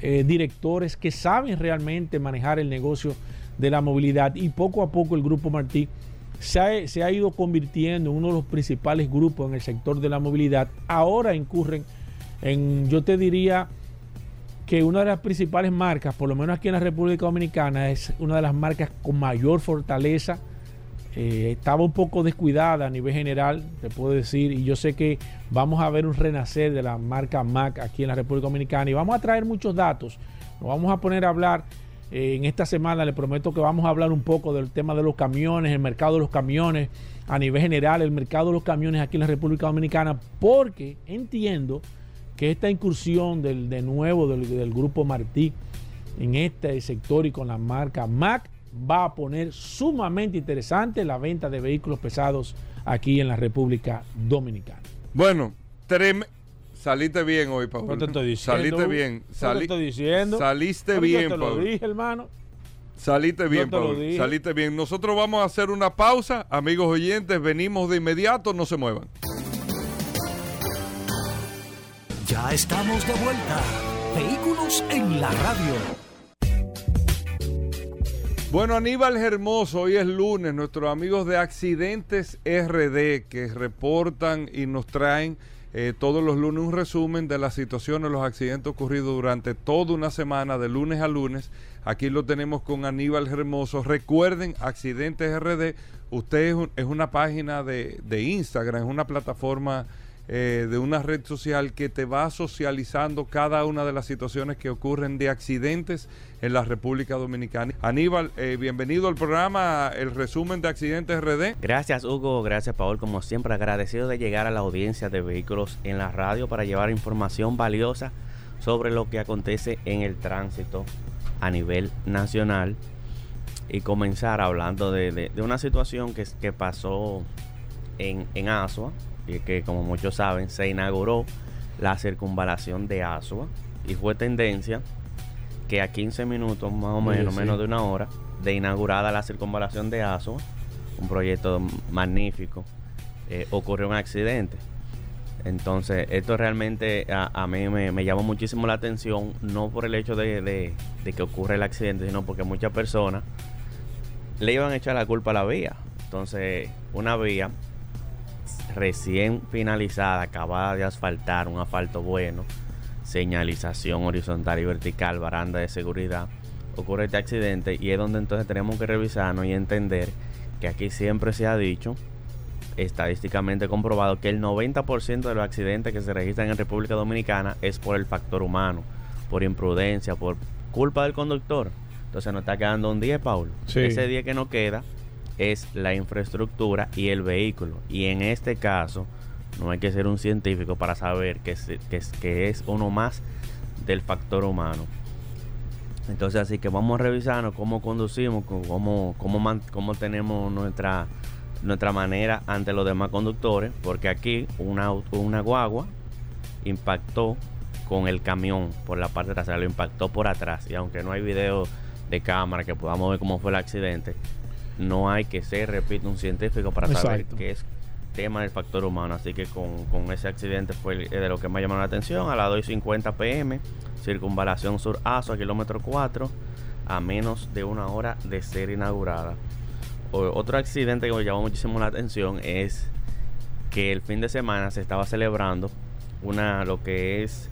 eh, directores que saben realmente manejar el negocio de la movilidad y poco a poco el grupo Martí se ha, ido convirtiendo en uno de los principales grupos en el sector de la movilidad. Ahora incurren yo te diría que una de las principales marcas, por lo menos aquí en la República Dominicana, es una de las marcas con mayor fortaleza. Eh, estaba un poco descuidada a nivel general, te puedo decir, y yo sé que vamos a ver un renacer de la marca Mac aquí en la República Dominicana y vamos a traer muchos datos. Nos vamos a poner a hablar eh, en esta semana le prometo que vamos a hablar un poco del tema de los camiones, el mercado de los camiones, a nivel general, el mercado de los camiones aquí en la República Dominicana, porque entiendo que esta incursión del, de nuevo del, grupo Martí en este sector y con la marca Mac va a poner sumamente interesante la venta de vehículos pesados aquí en la República Dominicana. Bueno, tremendo Saliste bien hoy, Paul. No te estoy diciendo. Saliste bien. te estoy diciendo. Saliste bien, te lo dije, hermano. Saliste bien, Paul. Saliste bien. Nosotros vamos a hacer una pausa. Amigos oyentes, venimos de inmediato. No se muevan. Ya estamos de vuelta. Vehículos en la radio. Bueno, Aníbal Hermoso, hoy es lunes, nuestros amigos de Accidentes RD que reportan y nos traen eh, todos los lunes un resumen de las situaciones, los accidentes ocurridos durante toda una semana, de lunes a lunes. Aquí lo tenemos con Aníbal Hermoso. Recuerden, Accidentes RD, usted es, una página de, de Instagram, es una plataforma eh, de una red social que te va socializando cada una de las situaciones que ocurren de accidentes en la República Dominicana. Aníbal, eh, bienvenido al programa, el resumen de accidentes RD. Gracias Hugo, gracias Paul, como siempre agradecido de llegar a la audiencia de vehículos en la radio para llevar información valiosa sobre lo que acontece en el tránsito a nivel nacional y comenzar hablando de, una situación que, que pasó en, en Asua, y que como muchos saben se inauguró la circunvalación de Asua y fue tendencia que a 15 minutos más o menos, menos de una hora de inaugurada la circunvalación de Asua, un proyecto magnífico, eh, ocurrió un accidente. Entonces, esto realmente a, mí me, llamó muchísimo la atención, no por el hecho de, de, que ocurre el accidente, sino porque muchas personas le iban a echar la culpa a la vía. Entonces, una vía recién finalizada, acabada de asfaltar, un asfalto bueno, señalización horizontal y vertical, baranda de seguridad, ocurre este accidente y es donde entonces tenemos que revisarnos y entender que aquí siempre se ha dicho, estadísticamente comprobado, que el 90% de los accidentes que se registran en República Dominicana es por el factor humano, por imprudencia, por culpa del conductor. Entonces nos está quedando un día, Paul. Ese día que nos queda es la infraestructura y el vehículo. Y en este caso, no hay que ser un científico para saber que es, que es, uno más del factor humano. Entonces, así que vamos a revisarnos cómo conducimos, cómo, cómo, cómo tenemos nuestra, nuestra manera ante los demás conductores, porque aquí una, una guagua impactó con el camión por la parte trasera, lo impactó por atrás. Y aunque no hay video de cámara que podamos ver cómo fue el accidente, no hay que ser, repito, un científico para saber qué es tema del factor humano. Así que con, ese accidente fue de lo que me llamó la atención. A las 2.50 pm, circunvalación sur ASO, a kilómetro 4, a menos de una hora de ser inaugurada. otro accidente que me llamó muchísimo la atención es que el fin de semana se estaba celebrando una lo que es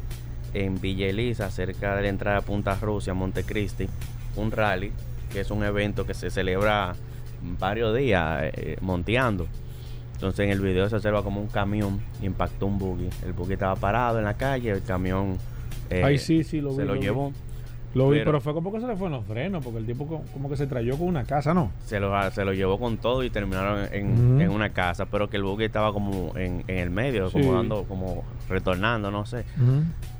en Villa Elisa, cerca de la entrada de Punta Rusia, Montecristi, un rally, que es un evento que se celebra varios días eh, monteando. Entonces en el video se observa como un camión impactó un buggy. El buggy estaba parado en la calle, el camión eh, sí, sí, lo se lo, llevó. Lo vi, pero, fue como que se le fue en los frenos, porque el tipo como que se trayó con una casa, ¿no? Se lo, se lo llevó con todo y terminaron en, en una casa, pero que el buggy estaba como en, en el medio, como dando, como retornando, no sé.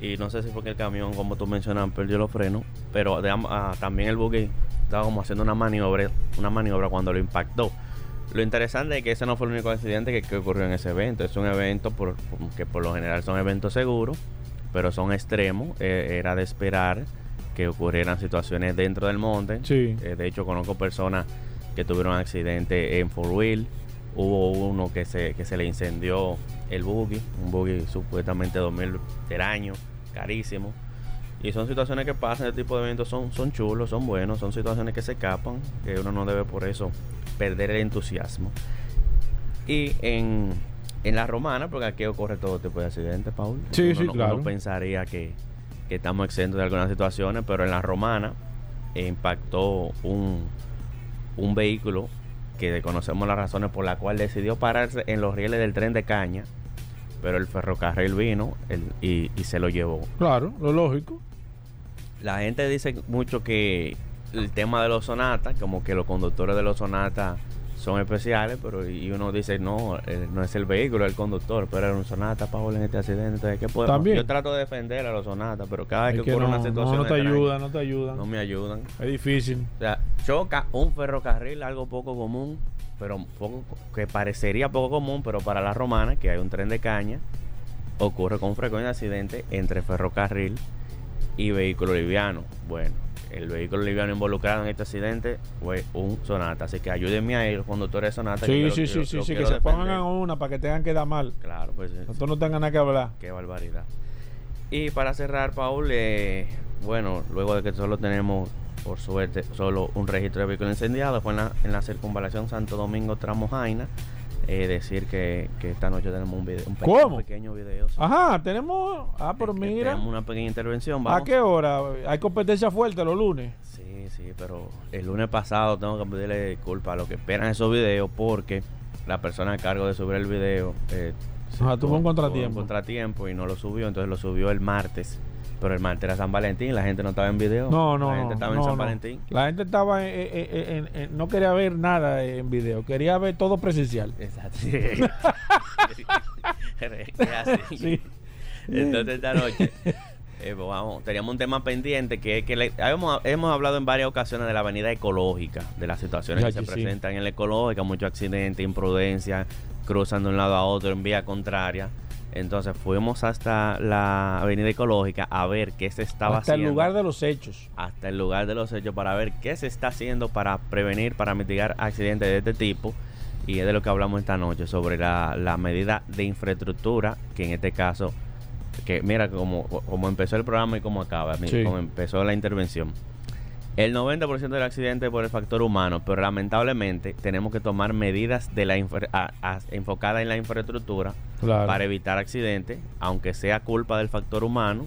Y no sé si fue que el camión, como tú mencionabas, perdió los frenos, pero ah, también el buggy estaba como haciendo una maniobra, una maniobra cuando lo impactó. Lo interesante es que ese no fue el único accidente que, ocurrió en ese evento. Es un evento por, que por lo general son eventos seguros, pero son extremos. Eh, era de esperar que ocurrieran situaciones dentro del monte. Eh, de hecho, conozco personas que tuvieron accidente en Four Wheel. Hubo uno que se, que se le incendió el buggy, un buggy supuestamente 2000 del año, carísimo. Y son situaciones que pasan, este tipo de eventos son, son chulos, son buenos, son situaciones que se escapan, que uno no debe por eso perder el entusiasmo. Y en, en la romana, porque aquí ocurre todo tipo de accidentes, Paul. Sí, sí, claro. Uno pensaría que, que estamos exentos de algunas situaciones, pero en la romana impactó un, un vehículo que desconocemos las razones por las cuales decidió pararse en los rieles del tren de caña, pero el ferrocarril vino y, y, se lo llevó. Claro, lo lógico. La gente dice mucho que el tema de los sonatas, como que los conductores de los sonatas son especiales, pero y uno dice, no, eh, no es el vehículo, es el conductor, pero era un sonata, Paul, en este accidente. ¿qué También. Yo trato de defender a los sonatas, pero cada vez que, ocurre una situación. No, no te ayudan, no te ayudan. No me ayudan. Es difícil. O sea, choca un ferrocarril, algo poco común, pero poco, que parecería poco común, pero para la romana, que hay un tren de caña, ocurre con frecuencia accidente entre ferrocarril y vehículo liviano. Bueno, el vehículo liviano involucrado en este accidente fue un Sonata. Así que ayúdenme a ir, los conductores de Sonata. Sí, sí, sí, sí, que se pongan a una para que tengan que dar mal. Claro, pues. Nosotros no tengan nada que hablar. Qué barbaridad. Y para cerrar, Paul, eh, bueno, luego de que solo tenemos, por suerte, solo un registro de vehículo incendiado, fue en la, en la circunvalación Santo Domingo Tramo Jaina eh, decir que, esta noche tenemos un, video, un pequeño, video. Ajá, tenemos. Ah, pero mira. Tenemos una pequeña intervención. ¿A qué hora? ¿Hay competencia fuerte los lunes? Sí, sí, pero el lunes pasado tengo que pedirle disculpas a los que esperan esos videos porque la persona a cargo de subir el video. Eh, tuvo un contratiempo. un contratiempo y no lo subió, entonces lo subió el martes. Pero el martes era San Valentín, la gente no estaba en video. No, no. La gente estaba en San Valentín. La gente estaba en, no quería ver nada en video, quería ver todo presencial. Exacto. Sí. Entonces esta noche eh, pues vamos, teníamos un tema pendiente que, que hemos, hemos, hablado en varias ocasiones de la avenida ecológica, de las situaciones que se presentan en la ecológica, muchos accidentes, imprudencia, cruzando de un lado a otro en vía contraria. Entonces fuimos hasta la avenida ecológica a ver qué se estaba haciendo. Hasta el lugar de los hechos. Hasta el lugar de los hechos para ver qué se está haciendo para prevenir, para mitigar accidentes de este tipo. Y es de lo que hablamos esta noche, sobre la, la medida de infraestructura, que en este caso, que mira como, como empezó el programa y cómo acaba, como empezó la intervención el 90% del accidente por el factor humano, pero lamentablemente tenemos que tomar medidas de la enfocadas en la infraestructura para evitar accidentes, aunque sea culpa del factor humano,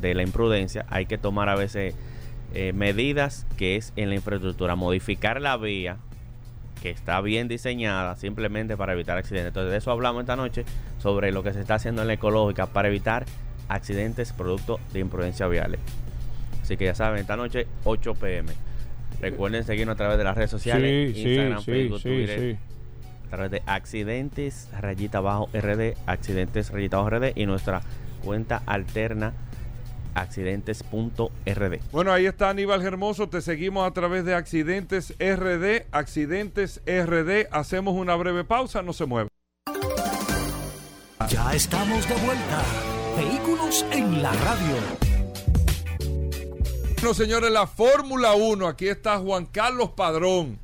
de la imprudencia, hay que tomar a veces eh, medidas que es en la infraestructura, modificar la vía que está bien diseñada simplemente para evitar accidentes. Entonces de eso hablamos esta noche sobre lo que se está haciendo en la ecológica para evitar accidentes producto de imprudencia viales. Así que ya saben, esta noche 8 pm. Recuerden seguirnos a través de las redes sociales, Instagram, Facebook, Twitter. A través de accidentes rayita abajo RD, accidentes rayita abajo RD y nuestra cuenta alterna accidentes.rd. Bueno, ahí está Aníbal Hermoso, te seguimos a través de Accidentes RD, Accidentes RD. Hacemos una breve pausa, no se mueve. Ya estamos de vuelta. Vehículos en la radio. Bueno, señores, la Fórmula 1. Aquí está Juan Carlos Padrón,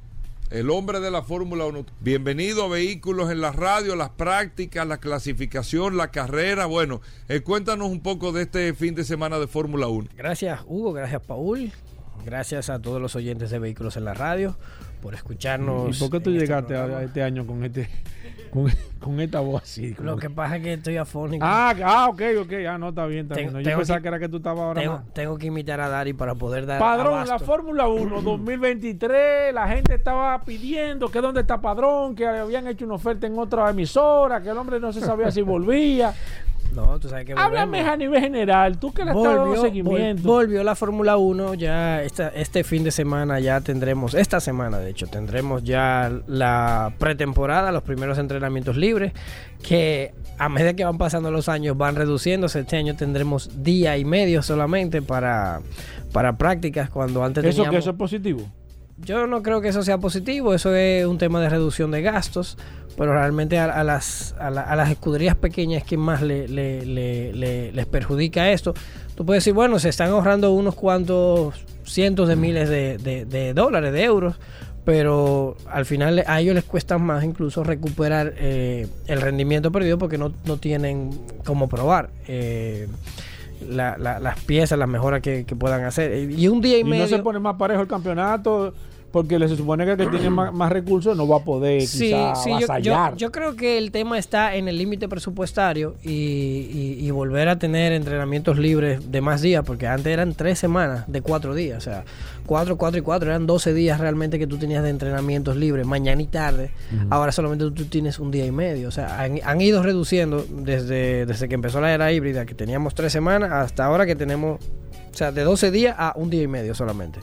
el hombre de la Fórmula 1. Bienvenido a Vehículos en la Radio, las prácticas, la clasificación, la carrera. Bueno, eh, cuéntanos un poco de este fin de semana de Fórmula 1. Gracias, Hugo. Gracias, Paul. Gracias a todos los oyentes de Vehículos en la Radio por escucharnos. ¿Y por qué tú este llegaste a este año con este con, con esta voz así? Lo que pasa es que estoy afónico. Ah, ah, ok, ok. Ah, no, está bien, está Tengo- bien. No, Yo tengo pensaba que- que era que tú estabas ahora tengo, más. tengo que imitar a Dari para poder dar. Padrón, abasto. la Fórmula 1 2023, la gente estaba pidiendo que dónde está Padrón, que habían hecho una oferta en otra emisora, que el hombre no se sabía si volvía. No, tú sabes que Háblame a nivel general, tú que le estás dando Volvió, seguimiento. vol- volvió la Fórmula 1 ya esta, este fin de semana ya tendremos, esta semana de hecho, tendremos ya la pretemporada, los primeros entrenamientos libres, que a medida que van pasando los años van reduciéndose. Este año tendremos día y medio solamente para, para prácticas, cuando antes eso que eso es positivo. Yo no creo que eso sea positivo, eso es un tema de reducción de gastos, pero realmente a, las, escuderías pequeñas que más le, le- le- le- les perjudica esto. Tú puedes decir, bueno, se están ahorrando unos cuantos cientos de miles de dólares, de euros, pero al final a ellos les cuesta más incluso recuperar eh, el rendimiento perdido porque no, no tienen cómo probar. eh, la- la- las piezas, las mejoras que, que puedan hacer. Y un día y, Y medio. no se pone más parejo el campeonato porque le se supone que el que tiene más, más recursos no va a poder Sí, quizá sí, yo, yo, avasallar. yo creo que el tema está en el límite presupuestario y, y- y volver a tener entrenamientos libres de más días, porque antes eran tres semanas de cuatro días, o sea, cuatro, cuatro y cuatro, eran 12 días realmente que tú tenías de entrenamientos libres, mañana y tarde, ahora solamente tú tienes un día y medio, o sea, han, han ido reduciendo desde, desde que empezó la era híbrida, que teníamos tres semanas, hasta ahora que tenemos, o sea, de 12 días a un día y medio solamente.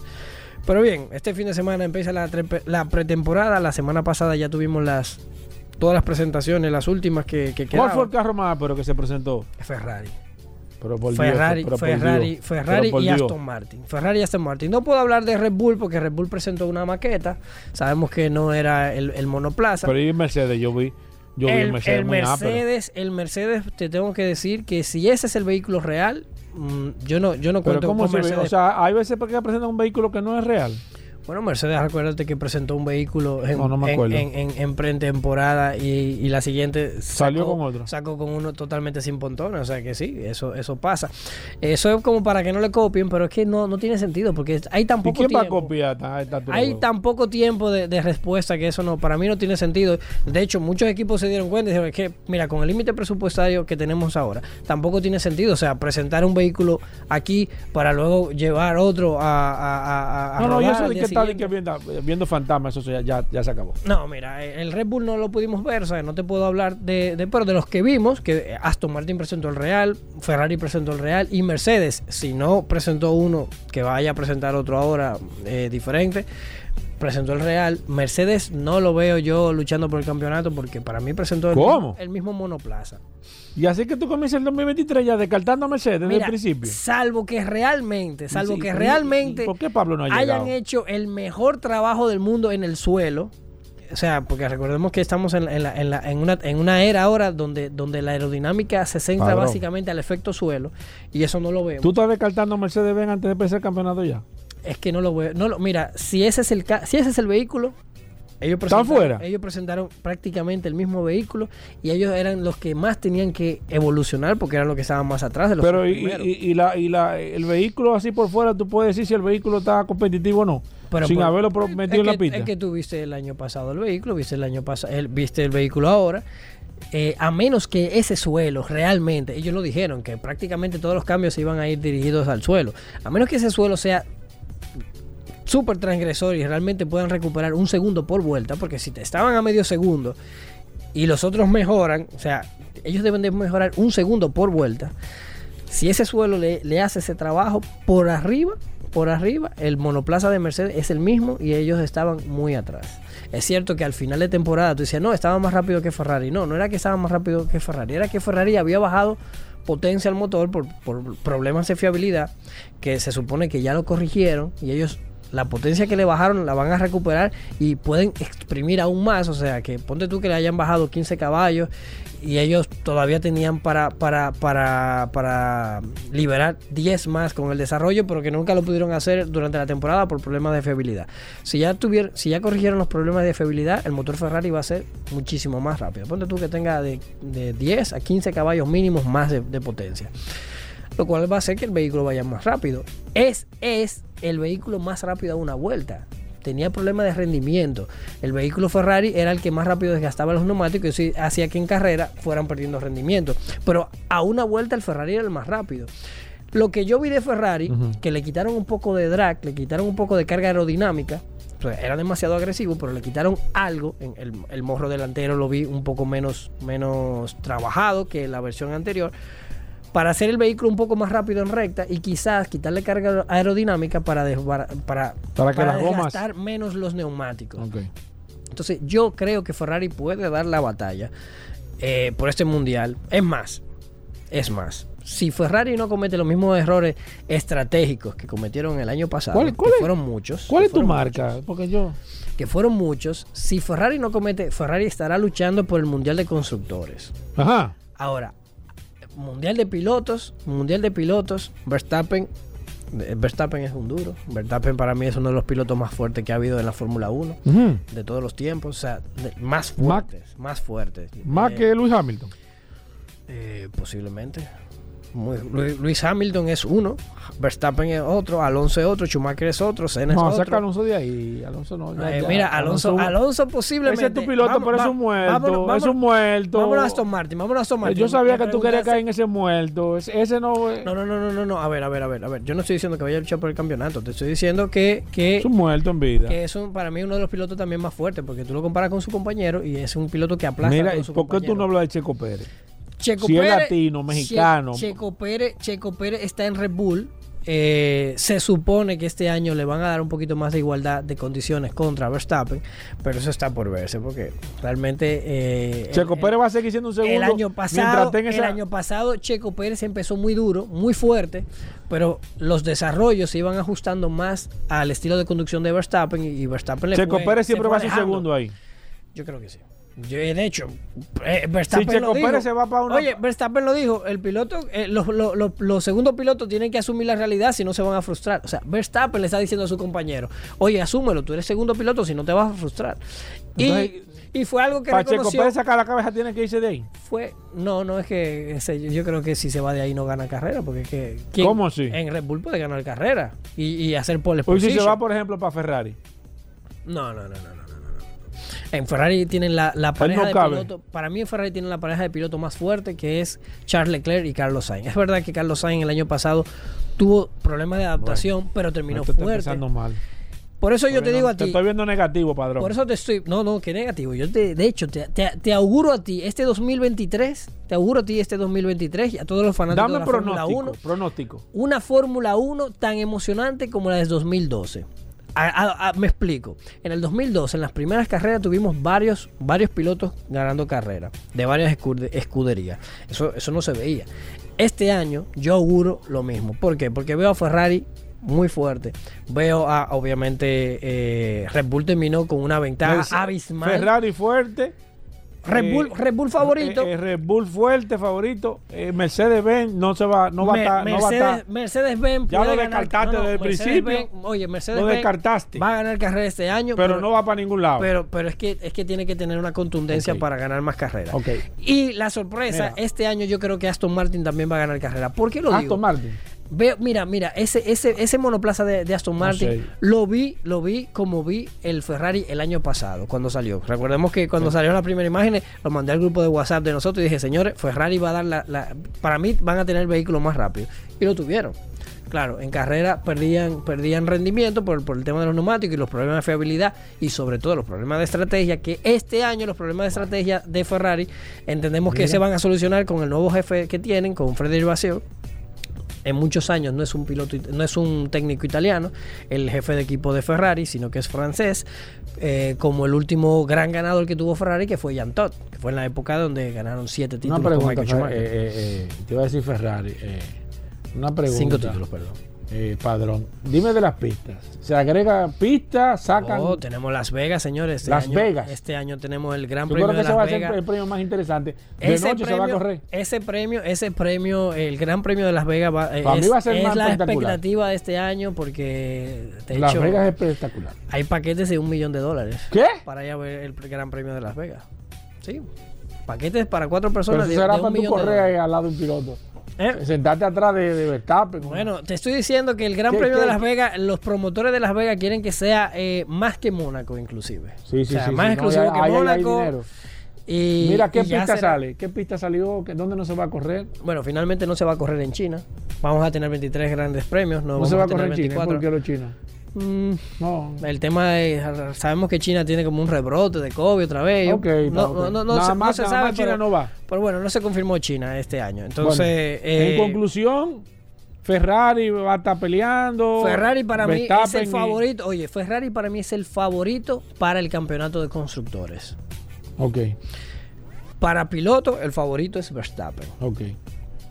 Pero bien, este fin de semana empieza la, la pretemporada. La semana pasada ya tuvimos las todas las presentaciones, las últimas que, que ¿Cuál fue el carro más pero que se presentó? Ferrari. Pero por Dios, Ferrari, pero por Ferrari, Dios, Ferrari pero por y Dios. Aston Martin. Ferrari y Aston Martin. No puedo hablar de Red Bull porque Red Bull presentó una maqueta. Sabemos que no era el, el monoplaza. Pero y Mercedes, yo vi, yo vi el, Mercedes el. Mercedes, el Mercedes, te tengo que decir que si ese es el vehículo real, yo no, yo no Pero cuento ¿cómo con se ve? Mercedes. O sea, hay veces porque presentan un vehículo que no es real. Bueno, Mercedes, acuérdate que presentó un vehículo en, No, no en- en, en- pretemporada y, y la siguiente Salió con otro. Sacó con uno totalmente sin pontones, o sea que sí, eso eso pasa. Eso es como para que no le copien, pero es que no, no tiene sentido porque hay tan ¿Y poco quién va a tiempo. copiar a esta de Hay tan poco tiempo de, de respuesta que eso no, para mí no tiene sentido. De hecho, muchos equipos se dieron cuenta y dijeron que, mira, con el límite presupuestario que tenemos ahora, tampoco tiene sentido. O sea, presentar un vehículo aquí para luego llevar otro a, a, a- a No, no, y eso de que está de siguiente. que viendo, viendo fantasmas, eso ya, ya, ya se acabó. No, mira, el Red Bull no lo pudimos ver, sea, no te puedo hablar de, de- pero de los que vimos, que Aston Martin presentó el Real, Ferrari presentó el Real y Mercedes, si no presentó uno, que vaya a presentar otro ahora eh, diferente, presentó el Real. Mercedes no lo veo yo luchando por el campeonato porque para mí presentó el, ¿Cómo? Mismo, el mismo monoplaza. Y así que tú comienzas el 2023 ya descartando a Mercedes desde el principio. salvo que realmente, salvo Sí, que realmente ¿Por qué Pablo no ha hayan hecho el mejor trabajo del mundo en el suelo. O sea, porque recordemos que estamos en, en la- en la- en una, en una era ahora donde, donde la aerodinámica se centra Padrón. básicamente al efecto suelo y eso no lo vemos. ¿Tú estás descartando a Mercedes Benz antes de empezar el campeonato ya? Es que no lo veo. No lo, mira, si ese es el si ese es el vehículo, ellos ¿Están presentaron, fuera? ellos presentaron prácticamente el mismo vehículo y ellos eran los que más tenían que evolucionar porque eran los que estaban más atrás de los Pero y, primeros. y- y la, y la, el vehículo así por fuera, tú puedes decir si el vehículo está competitivo o no. Pero sin por- haberlo metido en la pista. Es que tú viste el año pasado el vehículo, viste el año pasado, el, viste el vehículo ahora. Eh, a menos que ese suelo realmente, ellos lo dijeron, que prácticamente todos los cambios se iban a ir dirigidos al suelo. A menos que ese suelo sea súper transgresor y realmente puedan recuperar un segundo por vuelta, porque si te estaban a medio segundo y los otros mejoran, o sea, ellos deben de mejorar un segundo por vuelta. Si ese suelo le, hace ese trabajo por arriba, por arriba, el monoplaza de Mercedes es el mismo y ellos estaban muy atrás. Es cierto que al final de temporada tú decías, no, estaba más rápido que Ferrari. No, no era que estaba más rápido que Ferrari, era que Ferrari había bajado potencia al motor por problemas de fiabilidad que se supone que ya lo corrigieron y ellos la potencia que le bajaron la van a recuperar y pueden exprimir aún más. O sea, que ponte tú que le hayan bajado 15 caballos y ellos todavía tenían para, para, para, para liberar 10 más con el desarrollo, pero que nunca lo pudieron hacer durante la temporada por problemas de fiabilidad. Si ya, si ya corrigieron los problemas de fiabilidad, el motor Ferrari va a ser muchísimo más rápido. Ponte tú que tenga de, de 10 a 15 caballos mínimos más de potencia. Lo cual va a hacer que el vehículo vaya más rápido. Es, es el vehículo más rápido a una vuelta. Tenía problemas de rendimiento. El vehículo Ferrari era el que más rápido desgastaba los neumáticos y hacía que en carrera fueran perdiendo rendimiento. Pero a una vuelta el Ferrari era el más rápido. Lo que yo vi de Ferrari, que le quitaron un poco de drag, le quitaron un poco de carga aerodinámica, era demasiado agresivo, pero le quitaron algo. En el, el, morro delantero lo vi un poco menos, menos trabajado que la versión anterior. Para hacer el vehículo un poco más rápido en recta y quizás quitarle carga aerodinámica para, para, para, para, que las gomas menos los neumáticos. Entonces, yo creo que Ferrari puede dar la batalla eh, por este mundial. Es más, es más si Ferrari no comete los mismos errores estratégicos que cometieron el año pasado, que fueron muchos. ¿Cuál es tu marca? Porque yo. Que fueron muchos. Si Ferrari no comete, Ferrari estará luchando por el Mundial de Constructores. Ajá. Ahora, Mundial de Pilotos, Mundial de Pilotos, Verstappen. Verstappen es un duro. Verstappen para mí es uno de los pilotos más fuertes que ha habido en la Fórmula 1 de todos los tiempos. O sea, más fuertes. más fuertes. Más eh, que Luis Hamilton. Eh, posiblemente. Luis Hamilton es uno, Verstappen es otro, Alonso es otro, Schumacher es otro, Senna es no, otro. saca Alonso de ahí, Alonso no. Eh, mira, Alonso, Alonso, posiblemente. Ese es tu piloto, pero es un muerto, es un muerto. Vámonos a Aston Martin, vámonos a Aston Martin. Yo sabía que tú querías caer en ese muerto, ese, no... No, no, no, no, no, a ver, a ver, a ver, a ver. Yo no estoy diciendo que vaya a luchar por el campeonato, te estoy diciendo que... que es un muerto en vida. Que es un, para mí uno de los pilotos también más fuertes, porque tú lo comparas con su compañero y es un piloto que aplasta Mira, con su ¿por qué tú no hablas de Checo Pérez? Checo si Pérez, es latino, mexicano. Checo Pérez, Checo Pérez está en Red Bull. Eh, se supone que este año le van a dar un poquito más de igualdad de condiciones contra Verstappen, pero eso está por verse porque realmente eh, Checo Pérez va a seguir siendo un segundo. El año pasado, el año pasado Checo Pérez empezó muy duro, muy fuerte, pero los desarrollos se iban ajustando más al estilo de conducción de Verstappen y Verstappen le Checo fue, Pérez siempre va a ser segundo ahí. Yo creo que sí. Yo, de hecho, eh, Verstappen lo dijo. Se va para una... Oye, Verstappen lo dijo, el piloto, eh, los, los, los, los, segundos pilotos tienen que asumir la realidad si no se van a frustrar. O sea, Verstappen le está diciendo a su compañero, oye, asúmelo, tú eres segundo piloto si no te vas a frustrar. y, y, fue algo que para reconoció... Checo sacar la cabeza tiene que irse de ahí. Fue, no, no es que yo creo que si se va de ahí no gana carrera, porque es que... ¿Cómo así? En Red Bull puede ganar carrera y, y hacer pole. Pues si se va, por ejemplo, para Ferrari. No, no, no, no. En Ferrari tienen la, la pareja de piloto. Para mí en Ferrari tienen la pareja de piloto más fuerte que es Charles Leclerc y Carlos Sainz. Es verdad que Carlos Sainz el año pasado tuvo problemas de adaptación, bueno, pero terminó fuerte. mal. Por eso yo te digo a ti. Te estoy viendo negativo, padrón. Por eso te estoy. No, no, qué negativo. Yo te, de hecho, te, te, te, auguro a ti este 2023. Te auguro a ti este 2023 y a todos los fanáticos Dame de la Fórmula 1. Pronóstico. Una Fórmula 1 tan emocionante como la de 2012. A, a, a, me explico. En el 2012, en las primeras carreras, tuvimos varios, varios pilotos ganando carreras de varias escuderías. Eso, eso no se veía. Este año yo auguro lo mismo. ¿Por qué? Porque veo a Ferrari muy fuerte. Veo a, obviamente, eh, Red Bull terminó con una ventaja abismal. Ferrari fuerte. Red Bull, Red Bull favorito. Eh, eh, Red Bull fuerte favorito. Eh, Mercedes Benz no se va, no va, Me, a, no Mercedes, va a estar. Mercedes Benz ya lo descartaste no, desde el principio. Oye, Mercedes lo Benz descartaste. Va a ganar carrera este año. Pero, pero, no va para ningún lado. Pero, pero es que es que tiene que tener una contundencia Okay. para ganar más carreras. Okay. Y la sorpresa, Mira. este año yo creo que Aston Martin también va a ganar carrera. ¿Por qué lo Aston digo? Martin. Veo, mira, mira, ese, ese, ese monoplaza de, de Aston Martin sé. lo vi, lo vi como vi el Ferrari el año pasado, cuando salió. Recordemos que cuando salieron las primeras imágenes, lo mandé al grupo de WhatsApp de nosotros y dije, señores, Ferrari va a dar la, la- para mí van a tener el vehículo más rápido. Y lo tuvieron. Claro, en carrera perdían, perdían rendimiento por, por el tema de los neumáticos y los problemas de fiabilidad y sobre todo los problemas de estrategia, que este año los problemas de estrategia de Ferrari entendemos que se van a solucionar con el nuevo jefe que tienen, con Frederic Vasseur en muchos años no es un piloto, no es un técnico italiano, el jefe de equipo de Ferrari, sino que es francés, eh, como el último gran ganador que tuvo Ferrari, que fue Jean Todt, que fue en la época donde ganaron siete títulos Una con pregunta, Michael Fer- Schumacher. eh, eh, te iba a decir Ferrari. una pregunta. Cinco títulos, perdón. Eh, padrón, dime de las pistas. Se agrega pistas, sacan. Oh, tenemos Las Vegas, señores. Este Las año- Vegas. Este año tenemos el Gran Yo Premio creo que de ese va Las a ser el premio más interesante. De Ese noche se va a premio, correr. ese premio, ese premio, el Gran Premio de Las Vegas va, eh, Para mí es, va a ser es más la expectativa de este año porque de Las hecho Vegas es espectacular. hay paquetes de un millón de dólares. ¿Qué? para ir a ver el Gran Premio de Las Vegas. Sí. Paquetes para cuatro personas de, será de un para tu dólares. al lado de un piloto. ¿Eh? Sentarte atrás de, de Verstappen. Bueno, te estoy diciendo que el Gran Premio de Las Vegas, los promotores de Las Vegas quieren que sea eh, más que Mónaco, inclusive. Sí, sí, o sea, sí. Más sí, exclusivo no, que hay Mónaco. y, Mira, ¿qué y pista sale? ¿Qué pista salió? ¿Qué- ¿Dónde no se va a correr? Bueno, finalmente no se va a correr en China. Vamos a tener 23 grandes premios. No, No, vamos se va a correr en China. ¿Por 24. qué los chinos? Mm, No. el tema es, sabemos que China tiene como un rebrote de COVID otra vez. Yo- Ok, no, no, no, no Nada se, no más- se nada sabe. más China pero, no va. pero bueno, no se confirmó China este año. Entonces, Bueno, eh, en conclusión, Ferrari va a estar peleando. Ferrari para mí es Verstappen el y- favorito. Oye, Ferrari para mí es el favorito para el campeonato de constructores. Ok, Para piloto, el favorito es Verstappen. ok.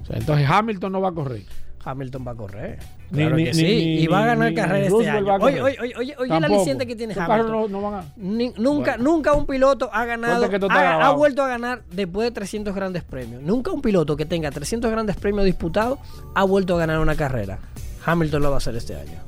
O sea, entonces Hamilton no va a correr. Hamilton va a correr. Ni- Claro ni- que ni- sí. ni- y va a ganar carrera este año. a Oye, oye, oye, oye la aliciente que tiene Hamilton. no, no van a... Nunca, Bueno. nunca un piloto ha ganado, ha, ha vuelto a ganar después de 300 grandes premios. Nunca un piloto que tenga 300 grandes premios disputados ha vuelto a ganar una carrera. Hamilton lo va a hacer este año.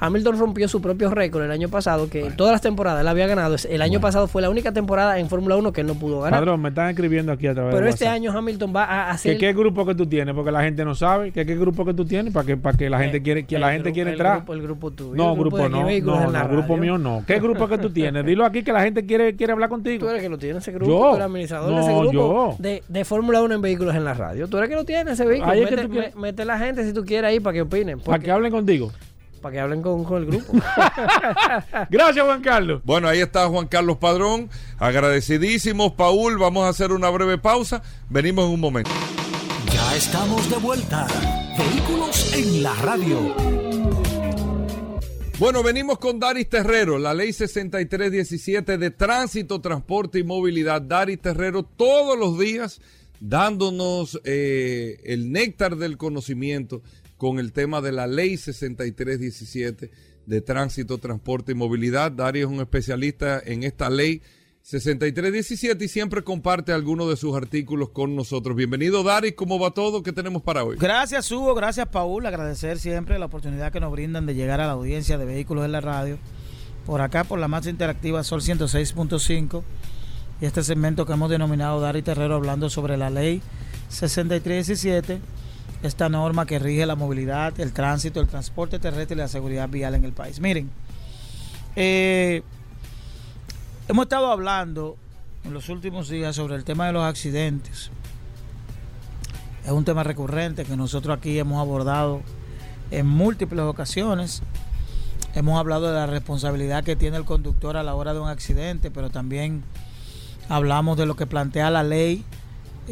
Hamilton rompió su propio récord el año pasado, que en todas las temporadas él había ganado. El año pasado fue la única temporada en Fórmula 1 que él no pudo ganar. Padrón, me están escribiendo aquí a través Pero de este año Hamilton va a ¿Qué, hacer... ¿Qué grupo que tú tienes? Porque la gente no sabe. ¿Qué, qué grupo que tú tienes? Para que, para que la gente Eh, quiere, que el la gente grupo- quiere el entrar. grupo- el grupo tuyo, no, el grupo grupo no. No, no, grupo mío no. ¿Qué grupo que tú tienes? Dilo aquí que la gente quiere, quiere hablar contigo. Tú eres que lo tiene ese grupo, Yo. tú eres administrador de ese No, grupo yo. de, de Fórmula 1 en vehículos en la radio. Tú eres que lo tiene ese vehículo. Ahí es que mete, tú quieres- me- mete la gente si tú quieres ahí para que opinen. Para que hablen contigo. Para que hablen con, con el grupo. Gracias, Juan Carlos. Bueno, ahí está Juan Carlos Padrón. Agradecidísimos, Paul. Vamos a hacer una breve pausa. Venimos en un momento. Ya estamos de vuelta. Vehículos en la radio. Bueno, venimos con Daris Terrero, la ley 6317 de tránsito, transporte y movilidad. Daris Terrero todos los días dándonos eh, el néctar del conocimiento con el tema de la ley 6317 de tránsito, transporte y movilidad. Daris es un especialista en esta ley 6317 y siempre comparte algunos de sus artículos con nosotros. Bienvenido, Daris. ¿Cómo va todo? ¿Qué tenemos para hoy? Gracias, Hugo. Gracias, Paul. Agradecer siempre la oportunidad que nos brindan de llegar a la audiencia de vehículos en la radio. Por acá, por la más interactiva Sol 106.5. Y este segmento que hemos denominado Dari Terrero hablando sobre la ley 6317. Esta norma que rige la movilidad, el tránsito, el transporte terrestre y la seguridad vial en el país. Miren, eh, hemos estado hablando en los últimos días sobre el tema de los accidentes. Es un tema recurrente que nosotros aquí hemos abordado en múltiples ocasiones. Hemos hablado de la responsabilidad que tiene el conductor a la hora de un accidente, pero también hablamos de lo que plantea la ley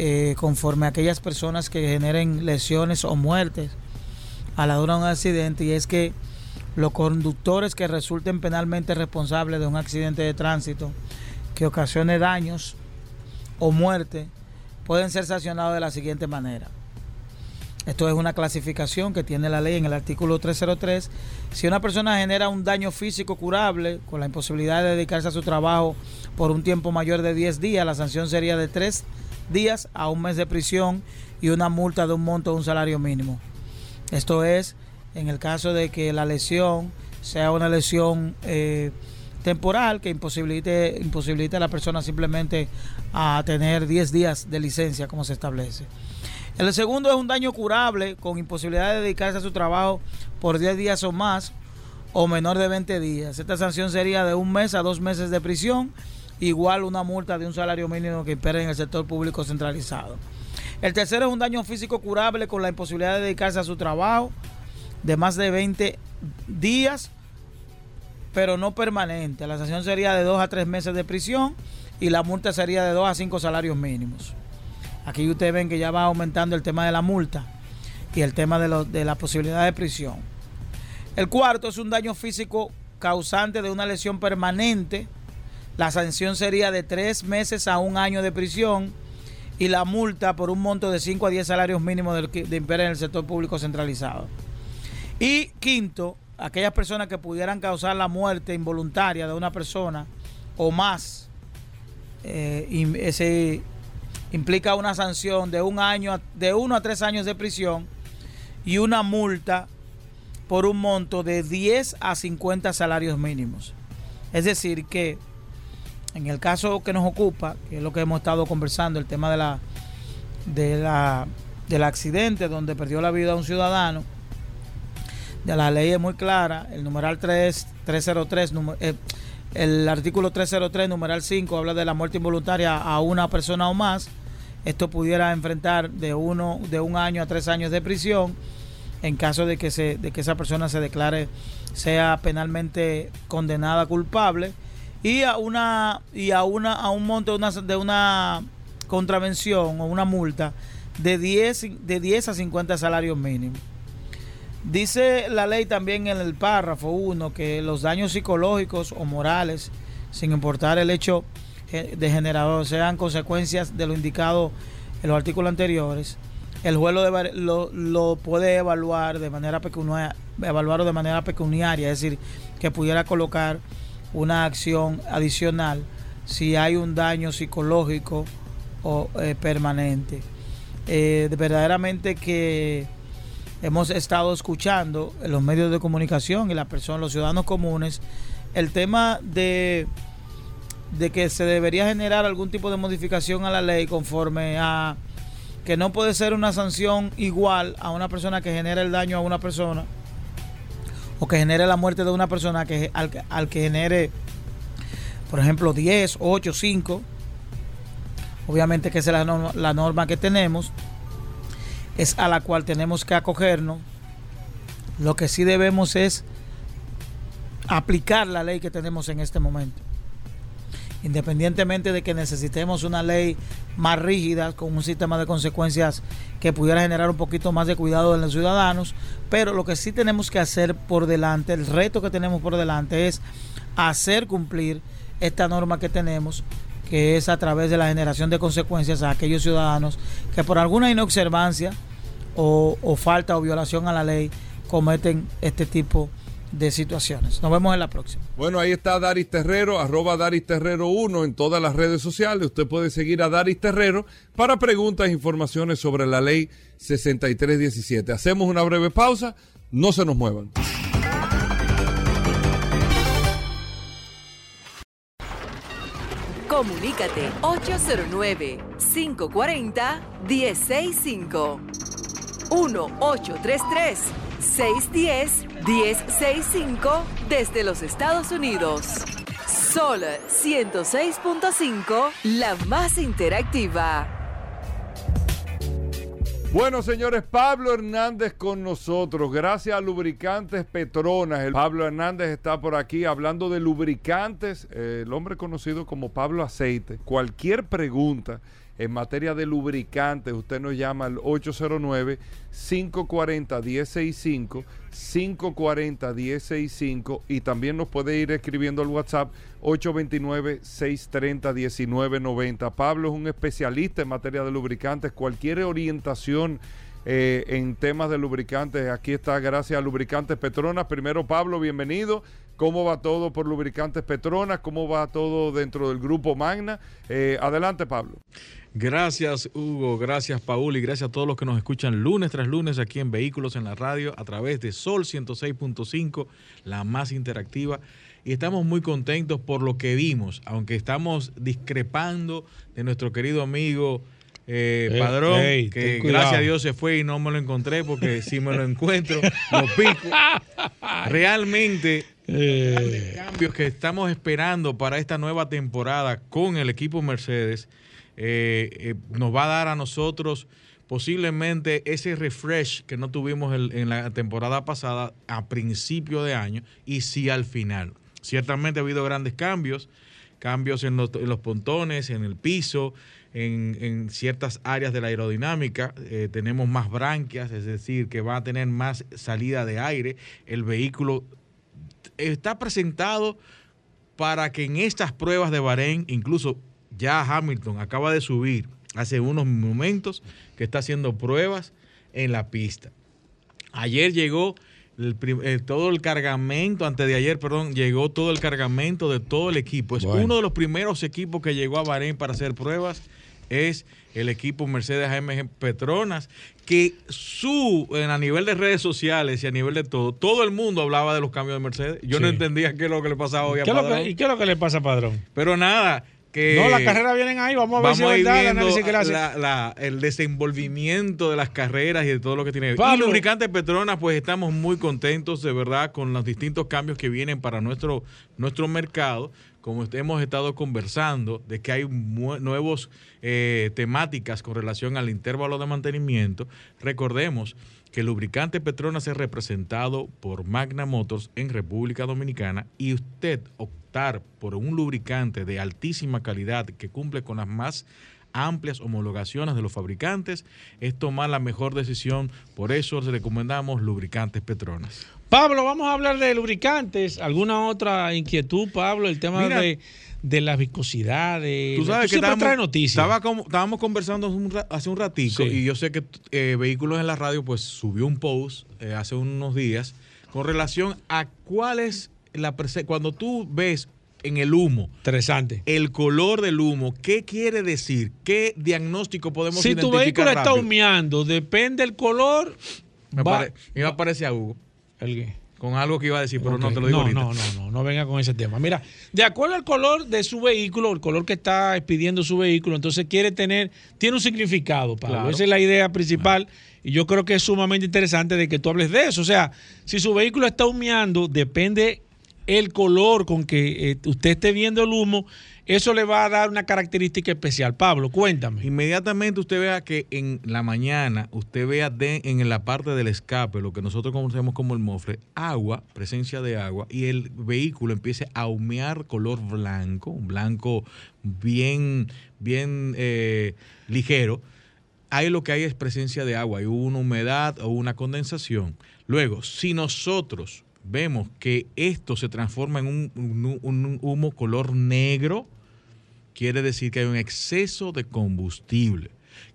eh, conforme a aquellas personas que generen lesiones o muertes a la hora de un accidente y es que los conductores que resulten penalmente responsables de un accidente de tránsito que ocasione daños o muerte pueden ser sancionados de la siguiente manera. Esto es una clasificación que tiene la ley en el artículo 303. Si una persona genera un daño físico curable con la imposibilidad de dedicarse a su trabajo por un tiempo mayor de 10 días, la sanción sería de 3 días a un mes de prisión y una multa de un monto de un salario mínimo. Esto es en el caso de que la lesión sea una lesión eh, temporal que imposibilite, imposibilite a la persona simplemente a tener 10 días de licencia como se establece. El segundo es un daño curable con imposibilidad de dedicarse a su trabajo por 10 días o más o menor de 20 días. Esta sanción sería de un mes a dos meses de prisión, igual una multa de un salario mínimo que impere en el sector público centralizado. El tercero es un daño físico curable con la imposibilidad de dedicarse a su trabajo de más de 20 días, pero no permanente. La sanción sería de 2 a 3 meses de prisión y la multa sería de 2 a 5 salarios mínimos. Aquí ustedes ven que ya va aumentando el tema de la multa y el tema de, lo, de la posibilidad de prisión. El cuarto es un daño físico causante de una lesión permanente. La sanción sería de 3 meses a un año de prisión y la multa por un monto de 5 a 10 salarios mínimos de imperio en el sector público centralizado. Y quinto, aquellas personas que pudieran causar la muerte involuntaria de una persona o más, eh, implica una sanción de un año, de uno a tres años de prisión y una multa por un monto de 10 a 50 salarios mínimos. Es decir, que en el caso que nos ocupa, que es lo que hemos estado conversando, el tema de la de la del accidente donde perdió la vida un ciudadano. De la ley es muy clara, el numeral 3, 303, eh, el artículo 303, numeral 5, habla de la muerte involuntaria a una persona o más. Esto pudiera enfrentar de, uno, de un año a tres años de prisión en caso de que, se, de que esa persona se declare, sea penalmente condenada culpable y a una y a una a un monto de una, de una contravención o una multa de 10, de 10 a 50 salarios mínimos. Dice la ley también en el párrafo 1 que los daños psicológicos o morales, sin importar el hecho de generador, sean consecuencias de lo indicado en los artículos anteriores, el juez lo, lo, puede evaluar de manera pecuniaria, evaluarlo de manera pecuniaria, es decir, que pudiera colocar una acción adicional si hay un daño psicológico o eh, permanente. Eh, verdaderamente que hemos estado escuchando en los medios de comunicación y las personas, los ciudadanos comunes, el tema de, de que se debería generar algún tipo de modificación a la ley conforme a que no puede ser una sanción igual a una persona que genera el daño a una persona o que genere la muerte de una persona que al, que genere, por ejemplo, 10, 8, 5 obviamente que esa es la norma, que tenemos, es a la cual tenemos que acogernos. Lo que sí debemos es aplicar la ley que tenemos en este momento. Independientemente de que necesitemos una ley más rígida, con un sistema de consecuencias que pudiera generar un poquito más de cuidado en los ciudadanos, pero lo que sí tenemos que hacer por delante, el reto que tenemos por delante es hacer cumplir esta norma que tenemos que es a través de la generación de consecuencias a aquellos ciudadanos que por alguna inobservancia o, falta o violación a la ley cometen este tipo de situaciones. Nos vemos en la próxima. Bueno, ahí está Daris Terrero, arroba Daris Terrero 1 en todas las redes sociales. Usted puede seguir a Daris Terrero para preguntas e informaciones sobre la ley 6317. Hacemos una breve pausa, no se nos muevan. Comunícate 809-540-1065. 1-833-610-1065 desde los Estados Unidos. Sol 106.5, la más interactiva. Bueno, señores, Pablo Hernández con nosotros. Gracias a Lubricantes Petronas. El Pablo Hernández está por aquí hablando de lubricantes. El hombre conocido como Pablo Aceite. Cualquier pregunta en materia de lubricantes, usted nos llama al 809-540-1065, 540-1065 y también nos puede ir escribiendo al WhatsApp 829-630-1990. Pablo es un especialista en materia de lubricantes. Cualquier orientación eh, en temas de lubricantes, aquí está gracias a Lubricantes Petronas. Primero, Pablo, bienvenido. ¿Cómo va todo por Lubricantes Petronas? ¿Cómo va todo dentro del grupo Magna? Eh, adelante, Pablo. Gracias, Hugo. Gracias, Paul. Y gracias a todos los que nos escuchan lunes tras lunes aquí en Vehículos en la Radio a través de Sol 106.5, la más interactiva. Y estamos muy contentos por lo que vimos, aunque estamos discrepando de nuestro querido amigo eh, Padrón, que gracias a Dios se fue y no me lo encontré, porque si me lo encuentro, lo pico. Realmente, eh. los cambios que estamos esperando para esta nueva temporada con el equipo Mercedes eh, eh, nos va a dar a nosotros posiblemente ese refresh que no tuvimos en, la temporada pasada a principio de año y sí al final. Ciertamente ha habido grandes cambios, cambios en los, pontones, en el piso, en, ciertas áreas de la aerodinámica. Eh, tenemos más branquias, es decir, que va a tener más salida de aire. El vehículo está presentado para que en estas pruebas de Bahrein, incluso ya Hamilton acaba de subir hace unos momentos que está haciendo pruebas en la pista. Ayer llegó eh, todo el cargamento, antes de ayer, perdón, llegó todo el cargamento de todo el equipo. Es uno de los primeros equipos que llegó a Bahrein para hacer pruebas. Es el equipo Mercedes AMG Petronas, que su, a nivel de redes sociales y a nivel de todo, todo el mundo hablaba de los cambios de Mercedes. Yo no entendía qué es lo que le pasaba hoy a Padrón. ¿Y qué es lo que le pasa a Padrón? Pero nada, que no, las carreras vienen ahí, vamos a ver si es verdad el análisis que le hace. la- la- el desenvolvimiento de las carreras y de todo lo que tiene. Pablo. Y Lubricante Petronas, pues estamos muy contentos de verdad con los distintos cambios que vienen para nuestro, nuestro mercado. Como hemos estado conversando, de que hay nuevos eh, temáticas con relación al intervalo de mantenimiento. Recordemos que Lubricante Petronas es representado por Magna Motors en República Dominicana y usted optar por un lubricante de altísima calidad que cumple con las más amplias homologaciones de los fabricantes es tomar la mejor decisión. Por eso les recomendamos Lubricantes Petronas. Pablo, vamos a hablar de lubricantes. ¿Alguna otra inquietud, Pablo? El tema Mira, de, de la viscosidad. De, Tú sabes que siempre estábamos, traes noticias. estaba como- estábamos conversando hace un, ra- hace un ratico Sí. y yo sé que eh, Vehículos en la Radio pues subió un post eh, hace unos días con relación a cuál es la cuando tú ves en el humo Interesante. el color del humo, ¿qué quiere decir? ¿Qué diagnóstico podemos Si tu identificar vehículo está humeando, depende del color. Me, va- pare- me iba a Hugo ¿El qué? con algo que iba a decir, pero no Ok. te lo digo no, ahorita. no, no, no, no venga con ese tema. Mira, de acuerdo al color de su vehículo, el color que está expidiendo su vehículo, entonces quiere tener, tiene un significado, Pablo. Claro. Esa es la idea principal y yo creo que es sumamente interesante de que tú hables de eso. O sea, si su vehículo está humeando, depende el color con que eh, usted esté viendo el humo, eso le va a dar una característica especial. Pablo, cuéntame. Inmediatamente usted vea que en la mañana, usted vea de- en la parte del escape, lo que nosotros conocemos como el mofle, agua, presencia de agua, y el vehículo empiece a humear color blanco, un blanco bien, bien eh, ligero. Ahí lo que hay es presencia de agua, hay una humedad o una condensación. Luego, si nosotros vemos que esto se transforma en un- humo color negro, quiere decir que hay un exceso de combustible.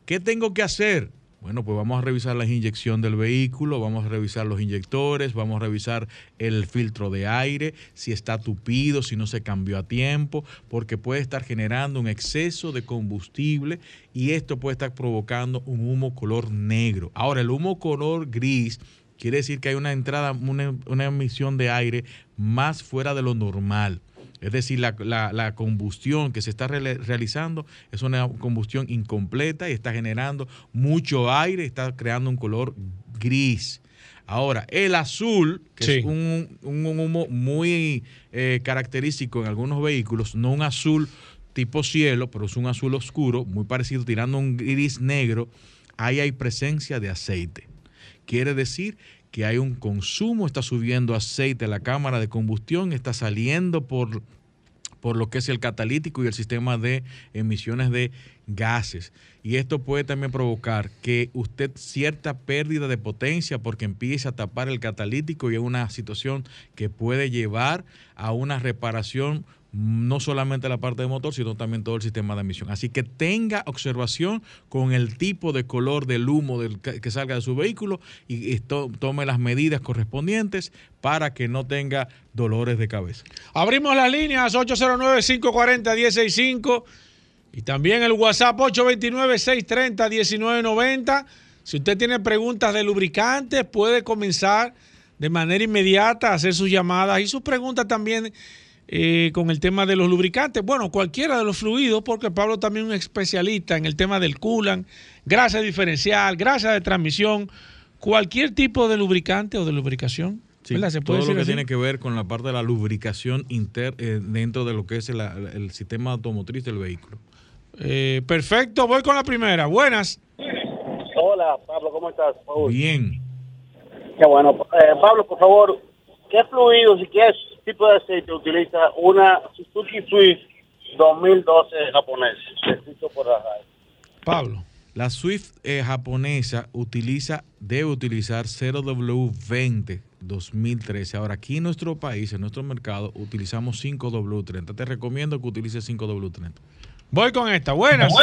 ¿Qué tengo que hacer? Bueno, pues vamos a revisar la inyección del vehículo, vamos a revisar los inyectores, vamos a revisar el filtro de aire, si está tupido, si no se cambió a tiempo, porque puede estar generando un exceso de combustible y esto puede estar provocando un humo color negro. Ahora, el humo color gris quiere decir que hay una entrada, una, una emisión de aire más fuera de lo normal. Es decir, la, la- la combustión que se está reali- realizando es una combustión incompleta y está generando mucho aire, está creando un color gris. Ahora, el azul, que Sí. es un humo muy eh, característico en algunos vehículos, no un azul tipo cielo, pero es un azul oscuro, muy parecido, tirando un gris negro, ahí hay presencia de aceite. Quiere decir que hay un consumo, está subiendo aceite a la cámara de combustión, está saliendo por, por lo que es el catalítico y el sistema de emisiones de gases. Y esto puede también provocar que usted cierta pérdida de potencia porque empiece a tapar el catalítico y es una situación que puede llevar a una reparación no solamente la parte de motor, sino también todo el sistema de emisión. Así que tenga observación con el tipo de color del humo del que salga de su vehículo y tome las medidas correspondientes para que no tenga dolores de cabeza. Abrimos las líneas 809-540-165 y también el WhatsApp 829-630-1990. Si usted tiene preguntas de lubricantes, puede comenzar de manera inmediata a hacer sus llamadas y sus preguntas también eh, con el tema de los lubricantes. Bueno, cualquiera de los fluidos, porque Pablo también es un especialista en el tema del coolant, grasa diferencial, grasa de transmisión, cualquier tipo de lubricante o de lubricación. Sí, ¿verdad? ¿Se puede todo lo que así? tiene que ver con la parte de la lubricación inter, eh, dentro de lo que es el, el sistema automotriz del vehículo. Eh, perfecto, voy con la primera. Buenas. Hola, Pablo, ¿cómo estás? Paul? Bien. Qué bueno. Eh, Pablo, por favor, ¿qué fluidos y qué tipo de aceite utiliza una Suzuki Swift 2012 japonesa? Escrito por la radio. Pablo. La Swift eh, japonesa utiliza, debe utilizar 0W20 2013. Ahora, aquí en nuestro país, en nuestro mercado, utilizamos 5W30. Te recomiendo que utilices 5W30. Voy con esta. Buenas.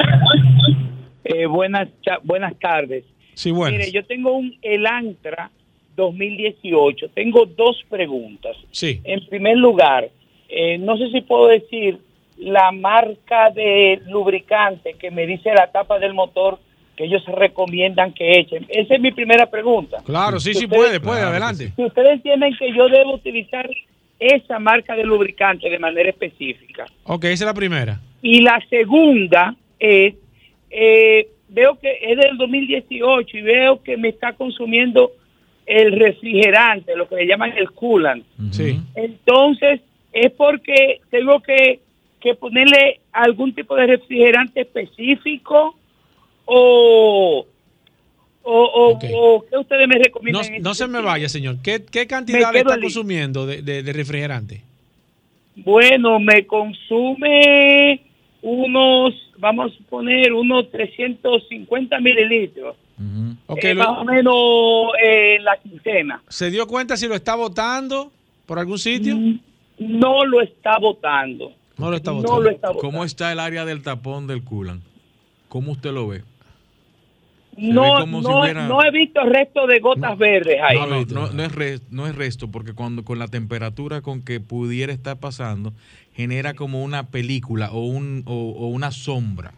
Eh, buenas, buenas tardes. Sí, buenas. Mire, yo tengo un Elantra 2018. Tengo dos preguntas. Sí. En primer lugar, eh, no sé si puedo decir la marca de lubricante que me dice la tapa del motor que ellos recomiendan que echen. Esa es mi primera pregunta. Claro, sí, sí Ustedes- puede, puede, adelante. Si ustedes entienden que yo debo utilizar esa marca de lubricante de manera específica. Ok, esa es la primera. Y la segunda es, eh, veo que es del 2018 y veo que me está consumiendo el refrigerante, lo que le llaman el coolant. Sí. Entonces, es porque tengo que, que ponerle algún tipo de refrigerante específico o, o, o, Ok. o ¿qué ustedes me No, recomiendan? en no este se me vaya, señor. ¿Qué, qué cantidad le está allí. consumiendo de, de- de refrigerante? Bueno, me consume unos, vamos a poner, unos 350 mililitros. Eh, lo- más o menos eh, en la quincena. ¿Se dio cuenta si lo está votando por algún sitio? No lo está votando. No lo está No votando. lo está votando. ¿Cómo está el área del tapón del culan? ¿Cómo usted lo ve? No, si no, hubiera- no he visto resto de gotas verdes ahí. No, no, no, no es res- no es resto, porque cuando con la temperatura con que pudiera estar pasando, genera como una película o, un, o, o una sombra.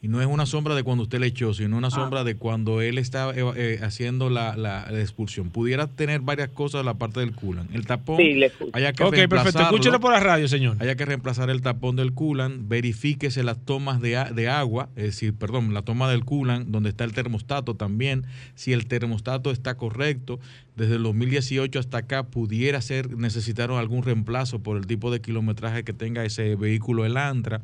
Y no es una sombra de cuando usted le echó, sino Ah. una sombra de cuando él está eh, eh, haciendo la, la- la expulsión. Pudiera tener varias cosas la parte del culan. El tapón, Sí, le haya que Ok, perfecto. Escúchelo por la radio, señor. Haya que reemplazar el tapón del culan, verifíquese las tomas de, a- de agua, es decir, perdón, la toma del culan, donde está el termostato también, si el termostato está correcto, desde el 2018 hasta acá pudiera ser, necesitaron algún reemplazo por el tipo de kilometraje que tenga ese vehículo Elantra.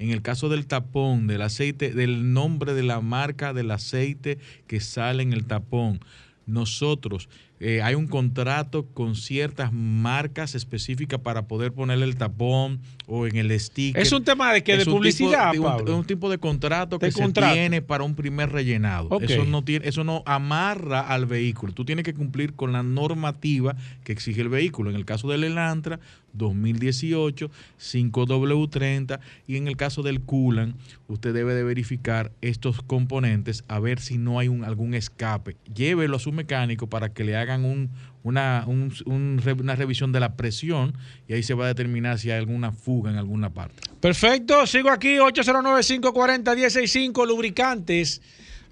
En el caso del tapón, del aceite, del nombre de la marca del aceite que sale en el tapón, nosotros eh, hay un contrato con ciertas marcas específicas para poder ponerle el tapón o en el sticker. Es un tema de que de un tipo- publicidad, de un- Pablo. es un tipo de contrato que contrato. se tiene para un primer rellenado. Eso no tiene, eso no amarra al vehículo. Tú tienes que cumplir con la normativa que exige el vehículo. En el caso del Elantra 2018 5W30 y en el caso del Culan usted debe de verificar estos componentes a ver si no hay un, algún escape. Llévelo a su mecánico para que le hagan un, una, una revisión de la presión y ahí se va a determinar si hay alguna fuga en alguna parte. Perfecto, sigo aquí, 809-540-165, lubricantes.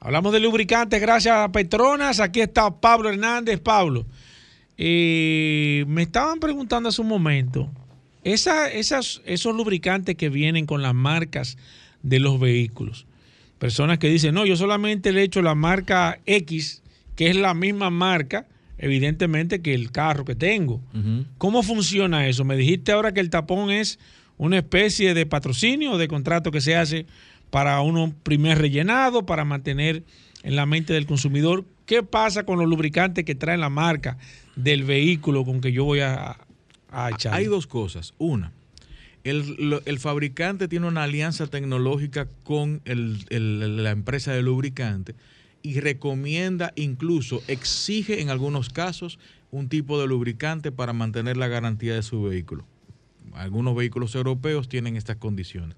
Hablamos de lubricantes gracias a Petronas. Aquí está Pablo Hernández. Pablo, eh, me estaban preguntando hace un momento, esa- esas, esos lubricantes que vienen con las marcas de los vehículos. Personas que dicen, no, yo solamente le echo la marca X, que es la misma marca, evidentemente, que el carro que tengo. ¿Cómo funciona eso? Me dijiste ahora que el tapón es una especie de patrocinio o de contrato que se hace para un primer rellenado, para mantener en la mente del consumidor. ¿Qué pasa con los lubricantes que traen la marca del vehículo con que yo voy a, a echar? Hay dos cosas. Una, el, fabricante tiene una alianza tecnológica con el- el- la empresa de lubricante y recomienda, incluso exige en algunos casos, un tipo de lubricante para mantener la garantía de su vehículo. Algunos vehículos europeos tienen estas condiciones.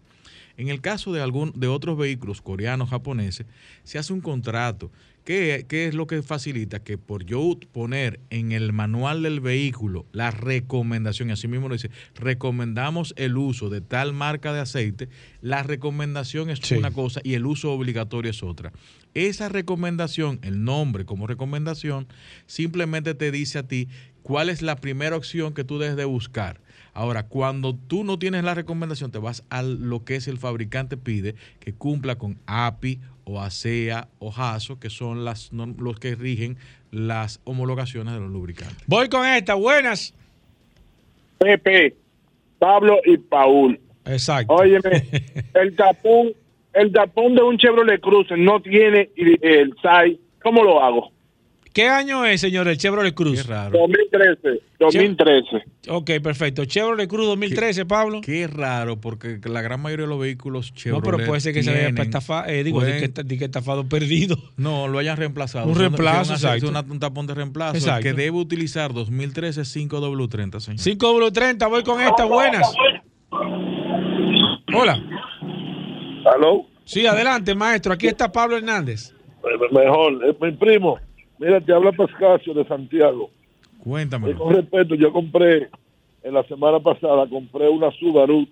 En el caso de, algún, de otros vehículos coreanos, japoneses, se hace un contrato. ¿Qué, qué es lo que facilita? Que por yo poner en el manual del vehículo la recomendación, y así mismo lo dice, recomendamos el uso de tal marca de aceite, la recomendación es Sí. una cosa y el uso obligatorio es otra. Esa recomendación, el nombre como recomendación, simplemente te dice a ti cuál es la primera opción que tú debes de buscar. Ahora, cuando tú no tienes la recomendación, te vas a lo que es el fabricante pide, que cumpla con API o ASEA o JASO, que son las, los que rigen las homologaciones de los lubricantes. Voy con esta, buenas. Pepe, Pablo y Paul. Exacto. Óyeme, el tapón, el tapón de un Chevrolet Cruze no tiene el SAI. ¿Cómo lo hago? ¿Qué año es, señor, el Chevrolet Cruz? Qué raro. 2013, 2013. Ok, perfecto. Chevrolet Cruz 2013, Pablo. Qué raro, porque la gran mayoría de los vehículos No, Chevrolet pero puede ser que se haya tienen- estafado, eh, digo, pueden- di que, está- di que estafado perdido. No, lo hayan reemplazado. Un reemplazo, son una- exacto. son una- un tapón de reemplazo. El Exacto. que debe utilizar 2013 5W30, señor. 5W30, voy con esta, buenas. Hola. ¿Aló? Sí, adelante, maestro. Aquí está Pablo Hernández. Mejor, es mi primo. Mira, te habla Pascasio de Santiago. Cuéntame. Y con respeto, yo compré, en la semana pasada, compré una Subaru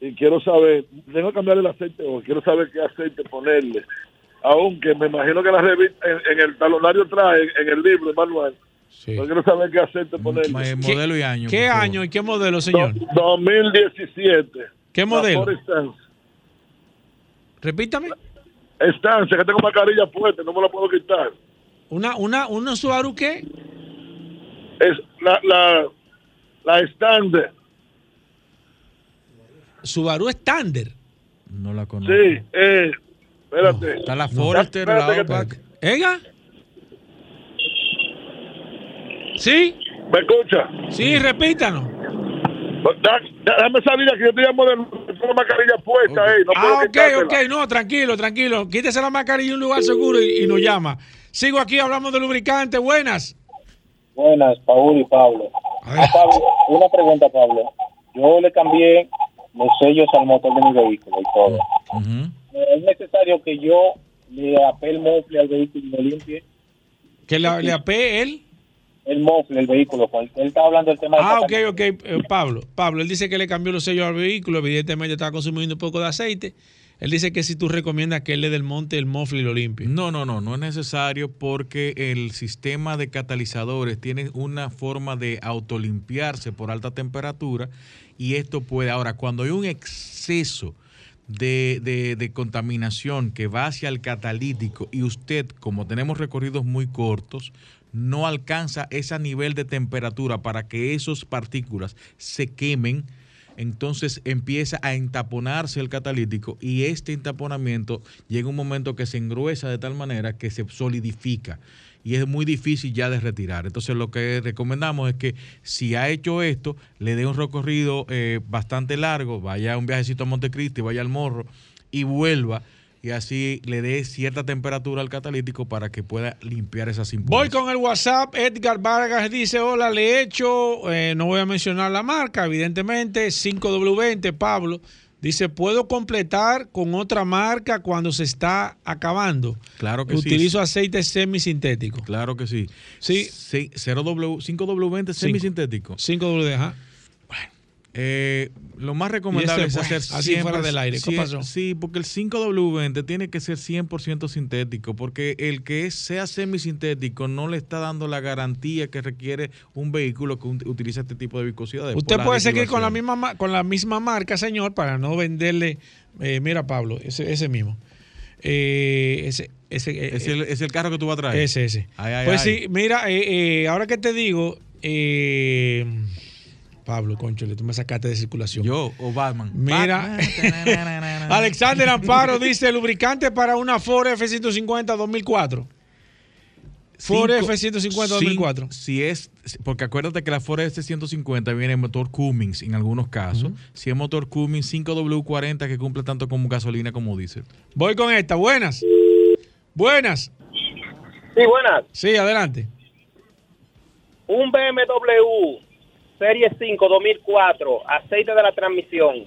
y quiero saber, tengo que cambiar el aceite o quiero saber qué aceite ponerle. Aunque me imagino que la revista, en, en el talonario trae, en el libro, el manual, pero quiero saber qué aceite ponerle. modelo y año. ¿Qué año y qué modelo, señor? Do- 2017. ¿Qué modelo? Repítame. Stance, que tengo mascarilla fuerte, no me la puedo quitar. Una, una, una Subaru qué? Es la, la, la Standard. Subaru Standard. No la conozco. Sí, eh, espérate. Está la Forester, la que- Outback. ¿Ega? ¿Sí? ¿Me escucha? Sí, repítanos. Da- Déjame salir aquí, yo te llamo de la mascarilla puesta, eh, no puedo Ah, ok, ok, no, tranquilo, tranquilo. Quítese la mascarilla en un lugar seguro y, y nos llama. Sigo aquí, hablamos de lubricante. Buenas. Buenas, Paul y Pablo. Ah, Pablo, una pregunta, Pablo. Yo le cambié los sellos al motor de mi vehículo y todo. ¿Es necesario que yo le apé el mofle al vehículo y lo limpie? Que le, le apé él. El mofle, el vehículo. pues, Él está hablando del tema Ah, ok, de ok. eh, Pablo, Pablo, él dice que le cambió los sellos al vehículo. Evidentemente está consumiendo un poco de aceite. Él dice que si tú recomiendas que él le dé el monte, el mofle y lo limpie. No, no, no, no es necesario porque el sistema de catalizadores tiene una forma de autolimpiarse por alta temperatura y esto puede, ahora, cuando hay un exceso de, de- de contaminación que va hacia el catalítico y usted, como tenemos recorridos muy cortos, no alcanza ese nivel de temperatura para que esas partículas se quemen, entonces empieza a entaponarse el catalítico y este entaponamiento llega un momento que se engruesa de tal manera que se solidifica y es muy difícil ya de retirar. Entonces lo que recomendamos es que si ha hecho esto, le dé un recorrido eh, bastante largo, vaya un viajecito a Montecristi, vaya al morro y vuelva y así le dé cierta temperatura al catalítico para que pueda limpiar esas Voy impurezas. con el WhatsApp. Edgar Vargas dice: Hola, le he hecho. eh, no voy a mencionar la marca, evidentemente. 5W20, Pablo. Dice: ¿Puedo completar con otra marca cuando se está acabando? Claro que sí. Utilizo aceite semisintético. Claro que sí. Sí. 0W, 5W20 semisintético. 5W, ajá. Eh, lo más recomendable ese, es hacer pues, así fuera del aire. ¿Qué pasó? Sí, porque el 5W20 tiene que ser 100% sintético, porque el que sea semisintético no le está dando la garantía que requiere un vehículo que utiliza este tipo de viscosidad. Usted puede seguir con la misma ma- con la misma marca, señor, para no venderle. eh, mira, Pablo, ese, ese mismo. Eh, ese, ese, eh, ¿Es el, es el carro que tú vas a traer? Ese, ese. Ay, ay, pues ay. sí, mira, eh, eh, ahora que te digo, eh, Pablo, conchole, tú me sacaste de circulación. Yo o Batman. Mira, Alexander Amparo dice lubricante para una Ford F-150 2004. Ford Cinco- F-150 2004. cin- Si es, porque acuérdate que la Ford F-150 viene en motor Cummins en algunos casos. Si es motor Cummins 5W40 que cumple tanto como gasolina como diésel. Voy con esta. Buenas. Buenas. Sí, buenas. Sí, adelante. Un BMW Serie 5 2004, aceite de la transmisión.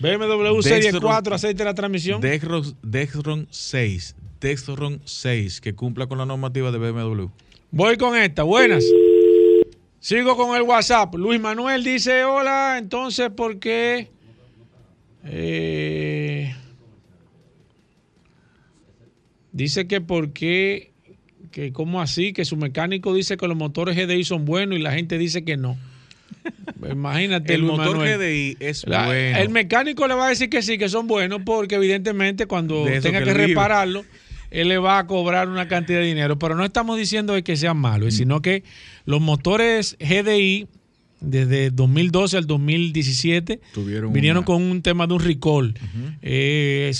BMW Serie Dextron- 4, aceite de la transmisión. Dexron, Dexron 6. Dexron 6 que cumpla con la normativa de BMW. Voy con esta. Buenas. Sigo con el WhatsApp. Luis Manuel dice, hola, entonces, ¿por qué? Eh, dice que por qué, que cómo así, que su mecánico dice que los motores GDI son buenos y la gente dice que no. Imagínate, El Luis motor Manuel. GDI es La- bueno. El mecánico le va a decir que sí, que son buenos, porque evidentemente cuando tenga que repararlo, él le va a cobrar una cantidad de dinero. Pero no estamos diciendo de que sean Mm. malos, sino que los motores GDI, desde 2012 al 2017, Tuvieron vinieron una- con un tema de un recall. Eh,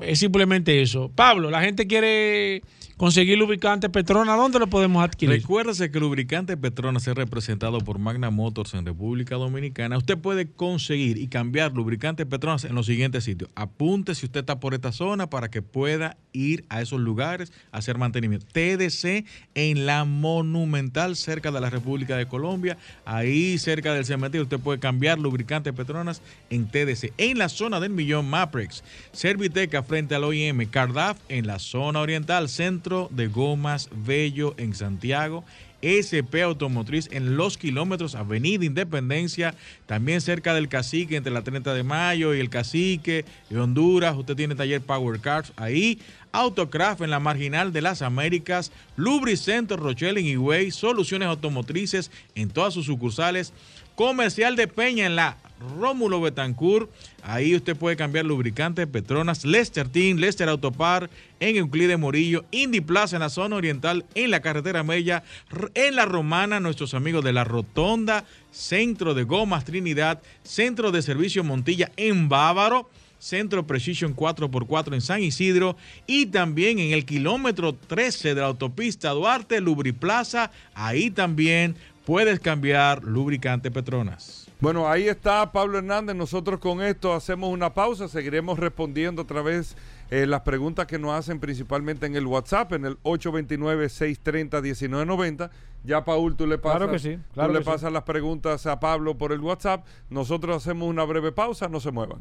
es simplemente eso. Pablo, la gente quiere conseguir lubricante Petrona, ¿dónde lo podemos adquirir? Recuérdese que lubricante Petronas es representado por Magna Motors en República Dominicana. Usted puede conseguir y cambiar lubricante Petronas en los siguientes sitios. Apunte si usted está por esta zona para que pueda ir a esos lugares a hacer mantenimiento. TDC en la Monumental, cerca de la República de Colombia. Ahí cerca del cementerio usted puede cambiar lubricante Petronas en TDC. En la zona del Millón Maprex. Serviteca frente al OIM. Cardaf en la zona oriental. Centro de Gomas Bello en Santiago. SP Automotriz en Los Kilómetros, Avenida Independencia, también cerca del Cacique, entre la 30 de mayo y el Cacique, y Honduras. Usted tiene taller Power Cars ahí. Autocraft en la Marginal de las Américas. Lubricentro Rochelle en Higüey. Soluciones automotrices en todas sus sucursales. Comercial de Peña en la Rómulo Betancourt. Ahí usted puede cambiar lubricante Petronas, Lester Team, Lester Autopar, en Euclides Morillo, Indy Plaza en la zona oriental, en la carretera Mella, en la Romana, nuestros amigos de la Rotonda, Centro de Gomas Trinidad, Centro de Servicio Montilla en Bávaro. Centro Precision 4x4 en San Isidro y también en el kilómetro 13 de la autopista Duarte, Lubriplaza. Ahí también puedes cambiar lubricante Petronas. Bueno, ahí está Pablo Hernández. Nosotros con esto hacemos una pausa. Seguiremos respondiendo otra vez eh, las preguntas que nos hacen principalmente en el WhatsApp, en el 829-630-1990. Ya, Paul, tú le pasas, Claro que sí, claro tú le sí. pasas las preguntas a Pablo por el WhatsApp. Nosotros hacemos una breve pausa. No se muevan.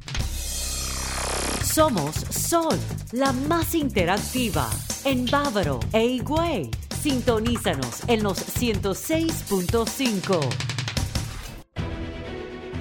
Somos Sol, la más interactiva en Bávaro e Higüey. Sintonízanos en los 106.5.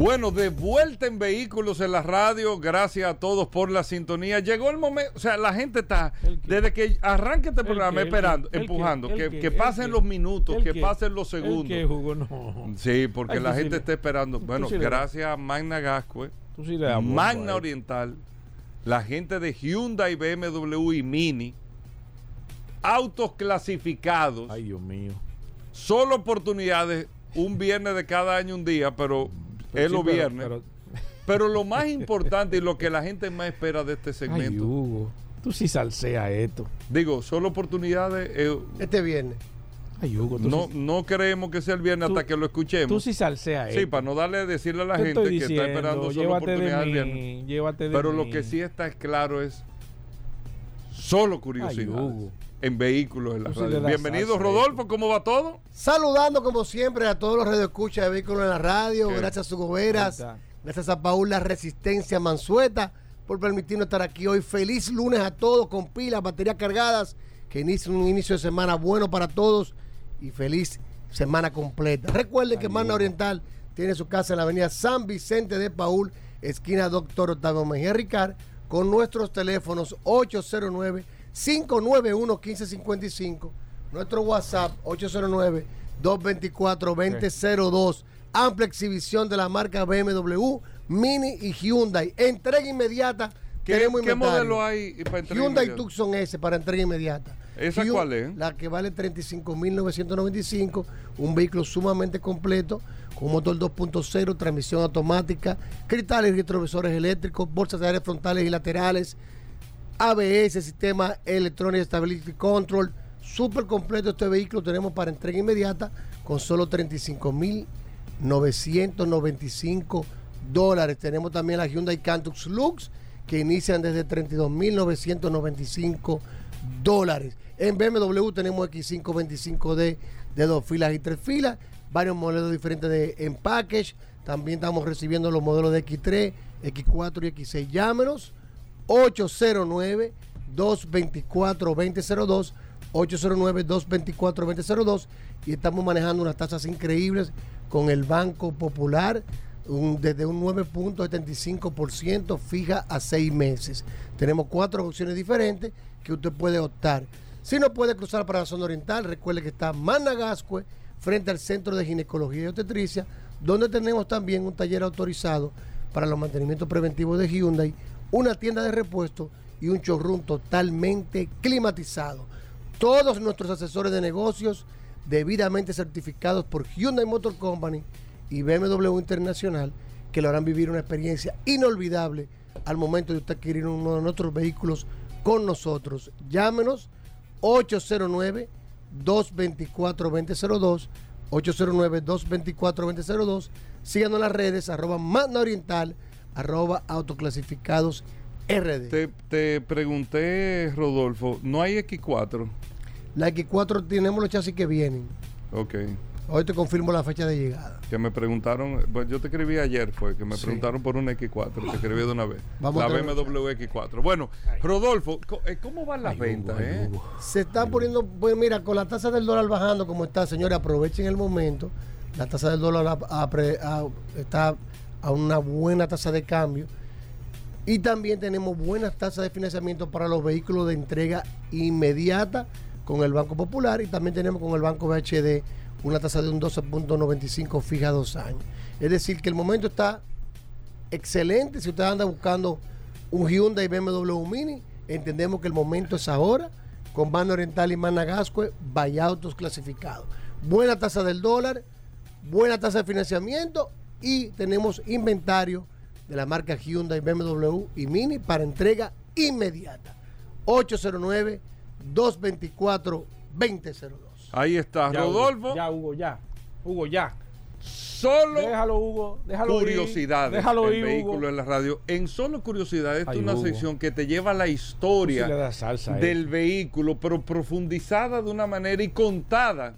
Bueno, de vuelta en vehículos en la radio, gracias a todos por la sintonía. Llegó el momento, o sea, la gente está, desde que arranque este programa, esperando, empujando, que, que ¿El pasen los minutos, ¿El que pasen los ¿El segundos. qué, Hugo? No. Sí, porque la gente está esperando. Bueno, gracias a Magna Gascue, bombo Magna Oriental, la gente de Hyundai, BMW y Mini, autos clasificados. Ay, Dios mío. Solo oportunidades, un viernes de cada año, un día, pero, Pero es sí, los pero- viernes. pero- Pero lo más importante y lo que la gente más espera de este Ay, segmento. Hugo. Tú sí salsea esto. Digo, solo oportunidades. eh, Este viernes. Ay, Hugo, no, sí- no creemos que sea el viernes Tú- hasta que lo escuchemos. Tú sí salsea Sí, esto. para no darle a decirle a la Te gente que está esperando solo oportunidades el viernes. llévate de Pero lo que sí está es claro es solo Ay, curiosidades Hugo. En vehículos en la sí radio. Bienvenido, Rodolfo. ¿Cómo va todo? Saludando como siempre a todos los radioescuchas de vehículos en la radio. ¿Qué? Gracias a. Ahí está. Gracias a Paul La Resistencia Mansueta por permitirnos estar aquí hoy. Feliz lunes a todos con pilas, baterías cargadas. Que inicie un inicio de semana bueno para todos y feliz semana completa. Recuerden que Magna Oriental tiene su casa en la avenida San Vicente de Paul, esquina Doctor Octavio Mejía Ricard, con nuestros teléfonos 809-591-1555, nuestro WhatsApp 809-224-2002. Amplia exhibición de la marca BMW, Mini y Hyundai. Entrega inmediata. ¿Qué, modelo hay para entrega Hyundai inmediata? Tucson S para entrega inmediata. ¿Esa cuál es? La que vale 35.995, un vehículo sumamente completo, con motor 2.0, transmisión automática, cristales y retrovisores eléctricos, bolsas de aire frontales y laterales, ABS, sistema Electronic Stability Control, súper completo este vehículo tenemos para entrega inmediata con solo 35.995 dólares. Tenemos también la Hyundai Cantux Lux que inician desde 32.995 dólares. En BMW tenemos X525D de dos filas y tres filas, varios modelos diferentes de en package. También estamos recibiendo los modelos de X3, X4 y X6. Llámenos 809-224-2002. 809-224-2002. Y estamos manejando unas tasas increíbles con el Banco Popular. un- desde un 9.75% fija a seis meses. Tenemos cuatro opciones diferentes que usted puede optar. Si no puede cruzar para la zona oriental, recuerde que está Managascue, frente al Centro de Ginecología y Obstetricia, donde tenemos también un taller autorizado para los mantenimientos preventivos de Hyundai, una tienda de repuesto y un showroom totalmente climatizado. Todos nuestros asesores de negocios debidamente certificados por Hyundai Motor Company y BMW Internacional que lo harán vivir una experiencia inolvidable al momento de usted adquirir uno de nuestros vehículos con nosotros. Llámenos 809-224-2002, 809-224-2002. Síganos en las redes, arroba Magna Oriental, arroba autoclasificados RD. Te, te pregunté, Rodolfo, ¿no hay X4? La X4 tenemos los chasis que vienen. Ok. Hoy te confirmo la fecha de llegada. Que me preguntaron, pues yo te escribí ayer, fue que me Sí. preguntaron por una X4, te escribí de una vez. Vamos la BMW X4. Bueno, Rodolfo, eh, ¿cómo van las ventas? eh? Se está poniendo, pues mira, con la tasa del dólar bajando como está, señores, aprovechen el momento. La tasa del dólar pre- está a una buena tasa de cambio. Y también tenemos buenas tasas de financiamiento para los vehículos de entrega inmediata con el Banco Popular y también tenemos con el Banco BHD una tasa de un 12.95 fija a dos años. Es decir, que el momento está excelente. Si usted anda buscando un Hyundai BMW Mini, entendemos que el momento es ahora. Con Banda Oriental y Managascue, vaya autos clasificados. Buena tasa del dólar, buena tasa de financiamiento y tenemos inventario de la marca Hyundai, BMW y Mini para entrega inmediata. 809-224-2002. Ahí está, Ya, Hugo, Rodolfo. ya, Hugo, ya. Hugo, ya. Solo Déjalo, Hugo. Déjalo ir. curiosidades Déjalo en ir, vehículo Hugo. en la radio. En solo curiosidades, esta Ay, es una Hugo. sección que te lleva a la historia salsa del vehículo, pero profundizada de una manera y contada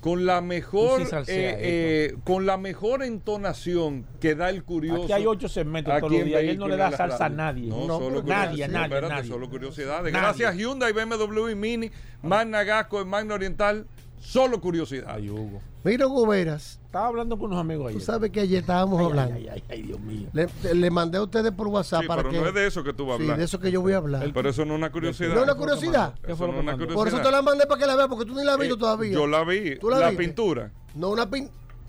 con la mejor Tú sí salsea eh, eh, con la mejor entonación que da el curioso. Aquí hay ocho segmentos todos los días y él no le da salsa a nadie. No, No, solo nadie, nadie, Espérate, nadie. solo curiosidades. Nadie. Gracias Hyundai, BMW y Mini, Magna Gasco, Magna Oriental, solo curiosidades. Ay, Hugo. Mira, Hugo Veras, Estaba hablando con unos amigos tú ayer. sabes que ayer estábamos Ay, hablando. Ay, ay, ay, Dios mío. Le, le mandé a ustedes por WhatsApp Sí, para pero que. no es de eso que tú vas a Sí, hablar. de eso que yo voy a hablar. Pero eso no es una curiosidad. ¿No es una curiosidad? ¿Qué Eso fue no lo es que una curiosidad. Por eso te la mandé para que la veas, porque tú ni la has visto Eh, todavía. Yo la vi. ¿Tú la la pintura. No, una pin...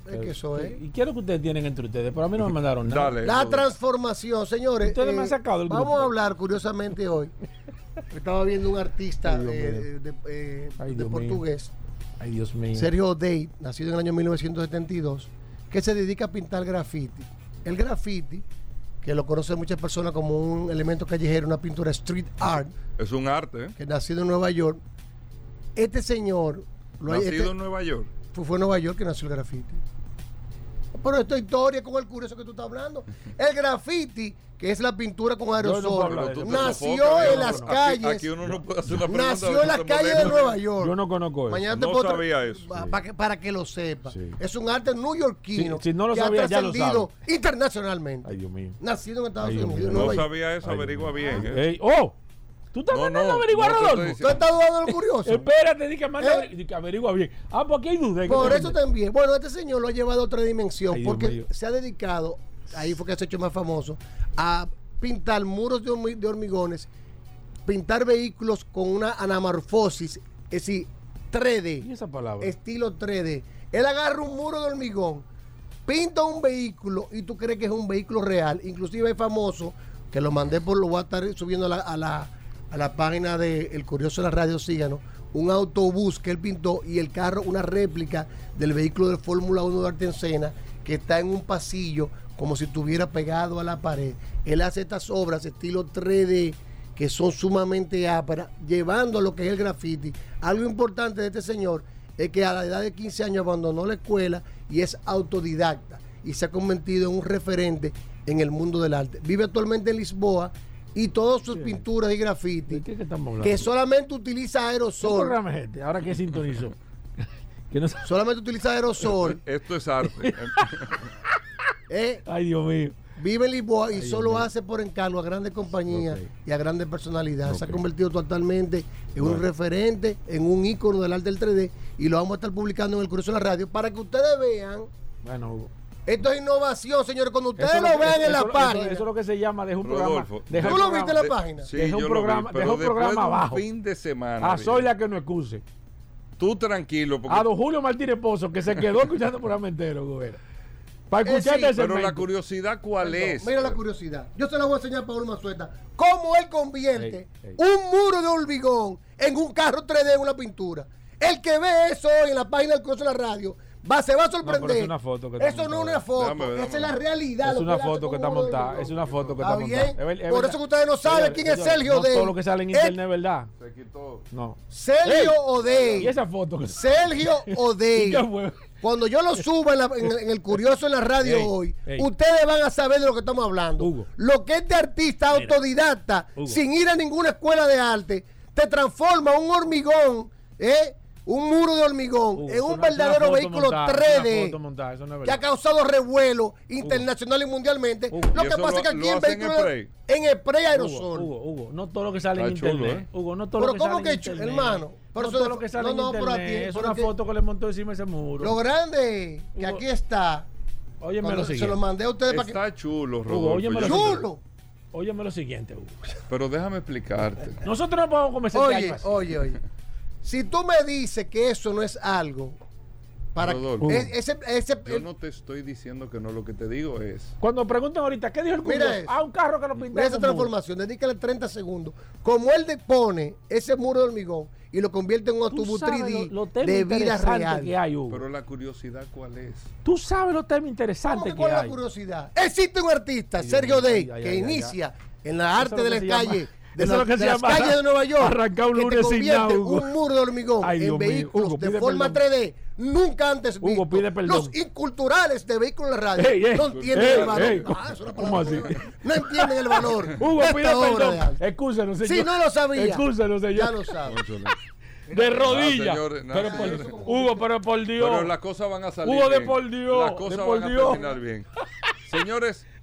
Es que eso es. ¿Y qué es lo que ustedes tienen entre ustedes? Pero a mí no me mandaron nada. Dale. La transformación, señores. eh, Ustedes me han sacado del Vamos grupo. a hablar curiosamente hoy. Estaba viendo un artista Ay, eh, de, eh, Ay, de Dios mío. portugués, Ay, Dios mío. Sergio O'Day, nacido en el año 1972, que se dedica a pintar graffiti. El graffiti, que lo conocen muchas personas como un elemento callejero, una pintura street art, Es un arte. ¿eh? que nacido en Nueva York. Este señor lo Nacido este- en Nueva York. fue, fue en Nueva York que nació el graffiti. Pero esta historia con el curioso que tú estás hablando. El graffiti, que es la pintura con aerosol, nació en las calles. Aquí, uno no puede hacer una pregunta. Nació en las calles de. Nueva York. Yo no conozco eso. Mañana te No sabía eso. pa- para, que, para que lo sepa. Sí. Es un arte neoyorquino Si- si no lo que sabía, ha trascendido internacionalmente. Ay, Dios mío. Nacido en Estados Ay, Unidos, No sabía eso, Ay, averigua bien. ¿eh? ¡Oh! ¿Tú estás No, mandando no, a averiguar, no Rodolfo? ¿Tú estás dudando lo curioso? Espérate, di que, manda, ¿Eh? di que averigua bien. Ah, porque hay duda. Por eso también. Bueno, este señor lo ha llevado a otra dimensión Ay, porque se ha dedicado, ahí fue que se ha hecho más famoso, a pintar muros de, hormi- de hormigones, pintar vehículos con una anamorfosis, es decir, 3D, ¿Y esa palabra? estilo 3D. Él agarra un muro de hormigón, pinta un vehículo y tú crees que es un vehículo real. Inclusive es famoso, que lo mandé por, lo voy a estar subiendo a la, a la, a la página de El Curioso de la Radio Síganos, un autobús que él pintó y el carro, una réplica del vehículo de Fórmula 1 de Artencena, que está en un pasillo como si estuviera pegado a la pared. Él hace estas obras estilo 3D que son sumamente ásperas, llevando lo que es el graffiti. Algo importante de este señor es que a la edad de 15 años abandonó la escuela y es autodidacta y se ha convertido en un referente en el mundo del arte. Vive actualmente en Lisboa y todas sus pinturas y graffiti, ¿De qué que estamos hablando? que solamente utiliza ¿Qué aerosol, programa es este? Ahora que sintonizó. que no solamente utiliza aerosol, Esto es arte. eh, Ay, Dios mío. vive en Lisboa y Ay, solo hace por encargo a grandes compañías y a grandes personalidades. Se ha convertido totalmente en un referente, en un ícono del arte del 3D y lo vamos a estar publicando en el Curso de la Radio para que ustedes vean. Bueno, Hugo. Esto es innovación, señores. Cuando ustedes Eso lo que- vean en eso- la eso- página. Eso, es lo que se llama, deja un Rodolfo, programa. deja ¿Tú lo viste en la página? Sí, Deja un yo lo programa- vi, deja un programa de abajo. fin de semana. A. Zoila que no excuse. Tú tranquilo, porque A don Julio Martínez Pozo, que se quedó escuchando el programa entero. Para Eh, escucharte sí, ese pero la curiosidad cuál es. Mira la curiosidad. Yo se la voy a enseñar a Paul Mazueta. Cómo él convierte Ey, ey. un muro de hormigón en un carro 3D en una pintura. El que ve eso hoy en la página del curso de la radio va, se va a sorprender. pero es una foto que está eso no es una foto. Déjame Esa es la realidad. Es lo una foto que está de montada. Es una foto que Está montada. Por eso que ustedes no saben quién es Sergio no O'Day. todo lo que sale en internet, ¿verdad? Se quitó. No. Sergio Ey. O'Day. Y esa foto que Sergio O'Day. ¿Y qué fue? Cuando yo lo suba en, la- en el- en el Curioso en la radio Ey, hoy, ey. ustedes van a saber de lo que estamos hablando. Hugo. Lo que este artista Mira. autodidacta, Hugo. sin ir a ninguna escuela de arte, te transforma un hormigón, ¿eh? Un muro de hormigón, Hugo, en es un verdadero foto vehículo montada, es una 3D foto montada, eso no es que ha causado revuelo internacional y mundialmente. Lo ¿Y que pasa lo- es que aquí en vehículos spray? en spray aerosol. Hugo, Hugo, no todo lo que sale en chulo, internet. ¿eh? Hugo, no todo Pero lo que ¿cómo sale que en hermano? Por no eso todo de- lo que sale no, en no, pero a ti- internet. Es pero una foto que le montó encima ese muro. Lo grande que aquí está Óyeme lo se siguiente. lo mandé a ustedes para que. Está chulo, Hugo, Rodolfo. óyeme. ¡Chulo! Óyeme lo siguiente, Hugo. Pero déjame explicarte. Nosotros no podemos comerciar Oye, oye, oye. Si tú me dices que eso no es algo para Rodolfo, e- ese, ese, yo no te estoy diciendo que no, lo que te digo es. Cuando preguntan ahorita, ¿qué dijo el Mira eso. Ah, un carro que lo pintaron. Esa con muro. transformación, dedícale 30 segundos. Como él pone ese muro de hormigón y lo convierte en un Tú autobús sabes 3D lo- lo de vida real. que hay, Hugo. Pero la curiosidad, ¿cuál es? Tú sabes los temas ¿Cómo interesantes que es la hay. curiosidad? Existe un artista, Ay, Sergio ay, Day, ay, que ay, ay, inicia en la arte es de que se llama-. De, eso la- es lo que de se las llama calles de Nueva York, arrancar un que te lunes sin nada, convierte un muro de hormigón Ay, en vehículos Hugo, de forma perdón. 3D nunca antes Hugo, visto. pide perdón. Los inculturales de vehículos en la radio Ey, ey, no entienden ey, el valor. Ah, es una ¿cómo así? No entienden el valor. Hugo, de pide de perdón. Excúsenos, señor. Si no lo sabía, Excúsenos, señor. ya lo sabe. De rodillas. No, pero por. Hugo, pero por Dios. Pero las cosas van a salir Hugo, de bien. por Dios, Las de cosas por van Dios. a terminar bien. Señores,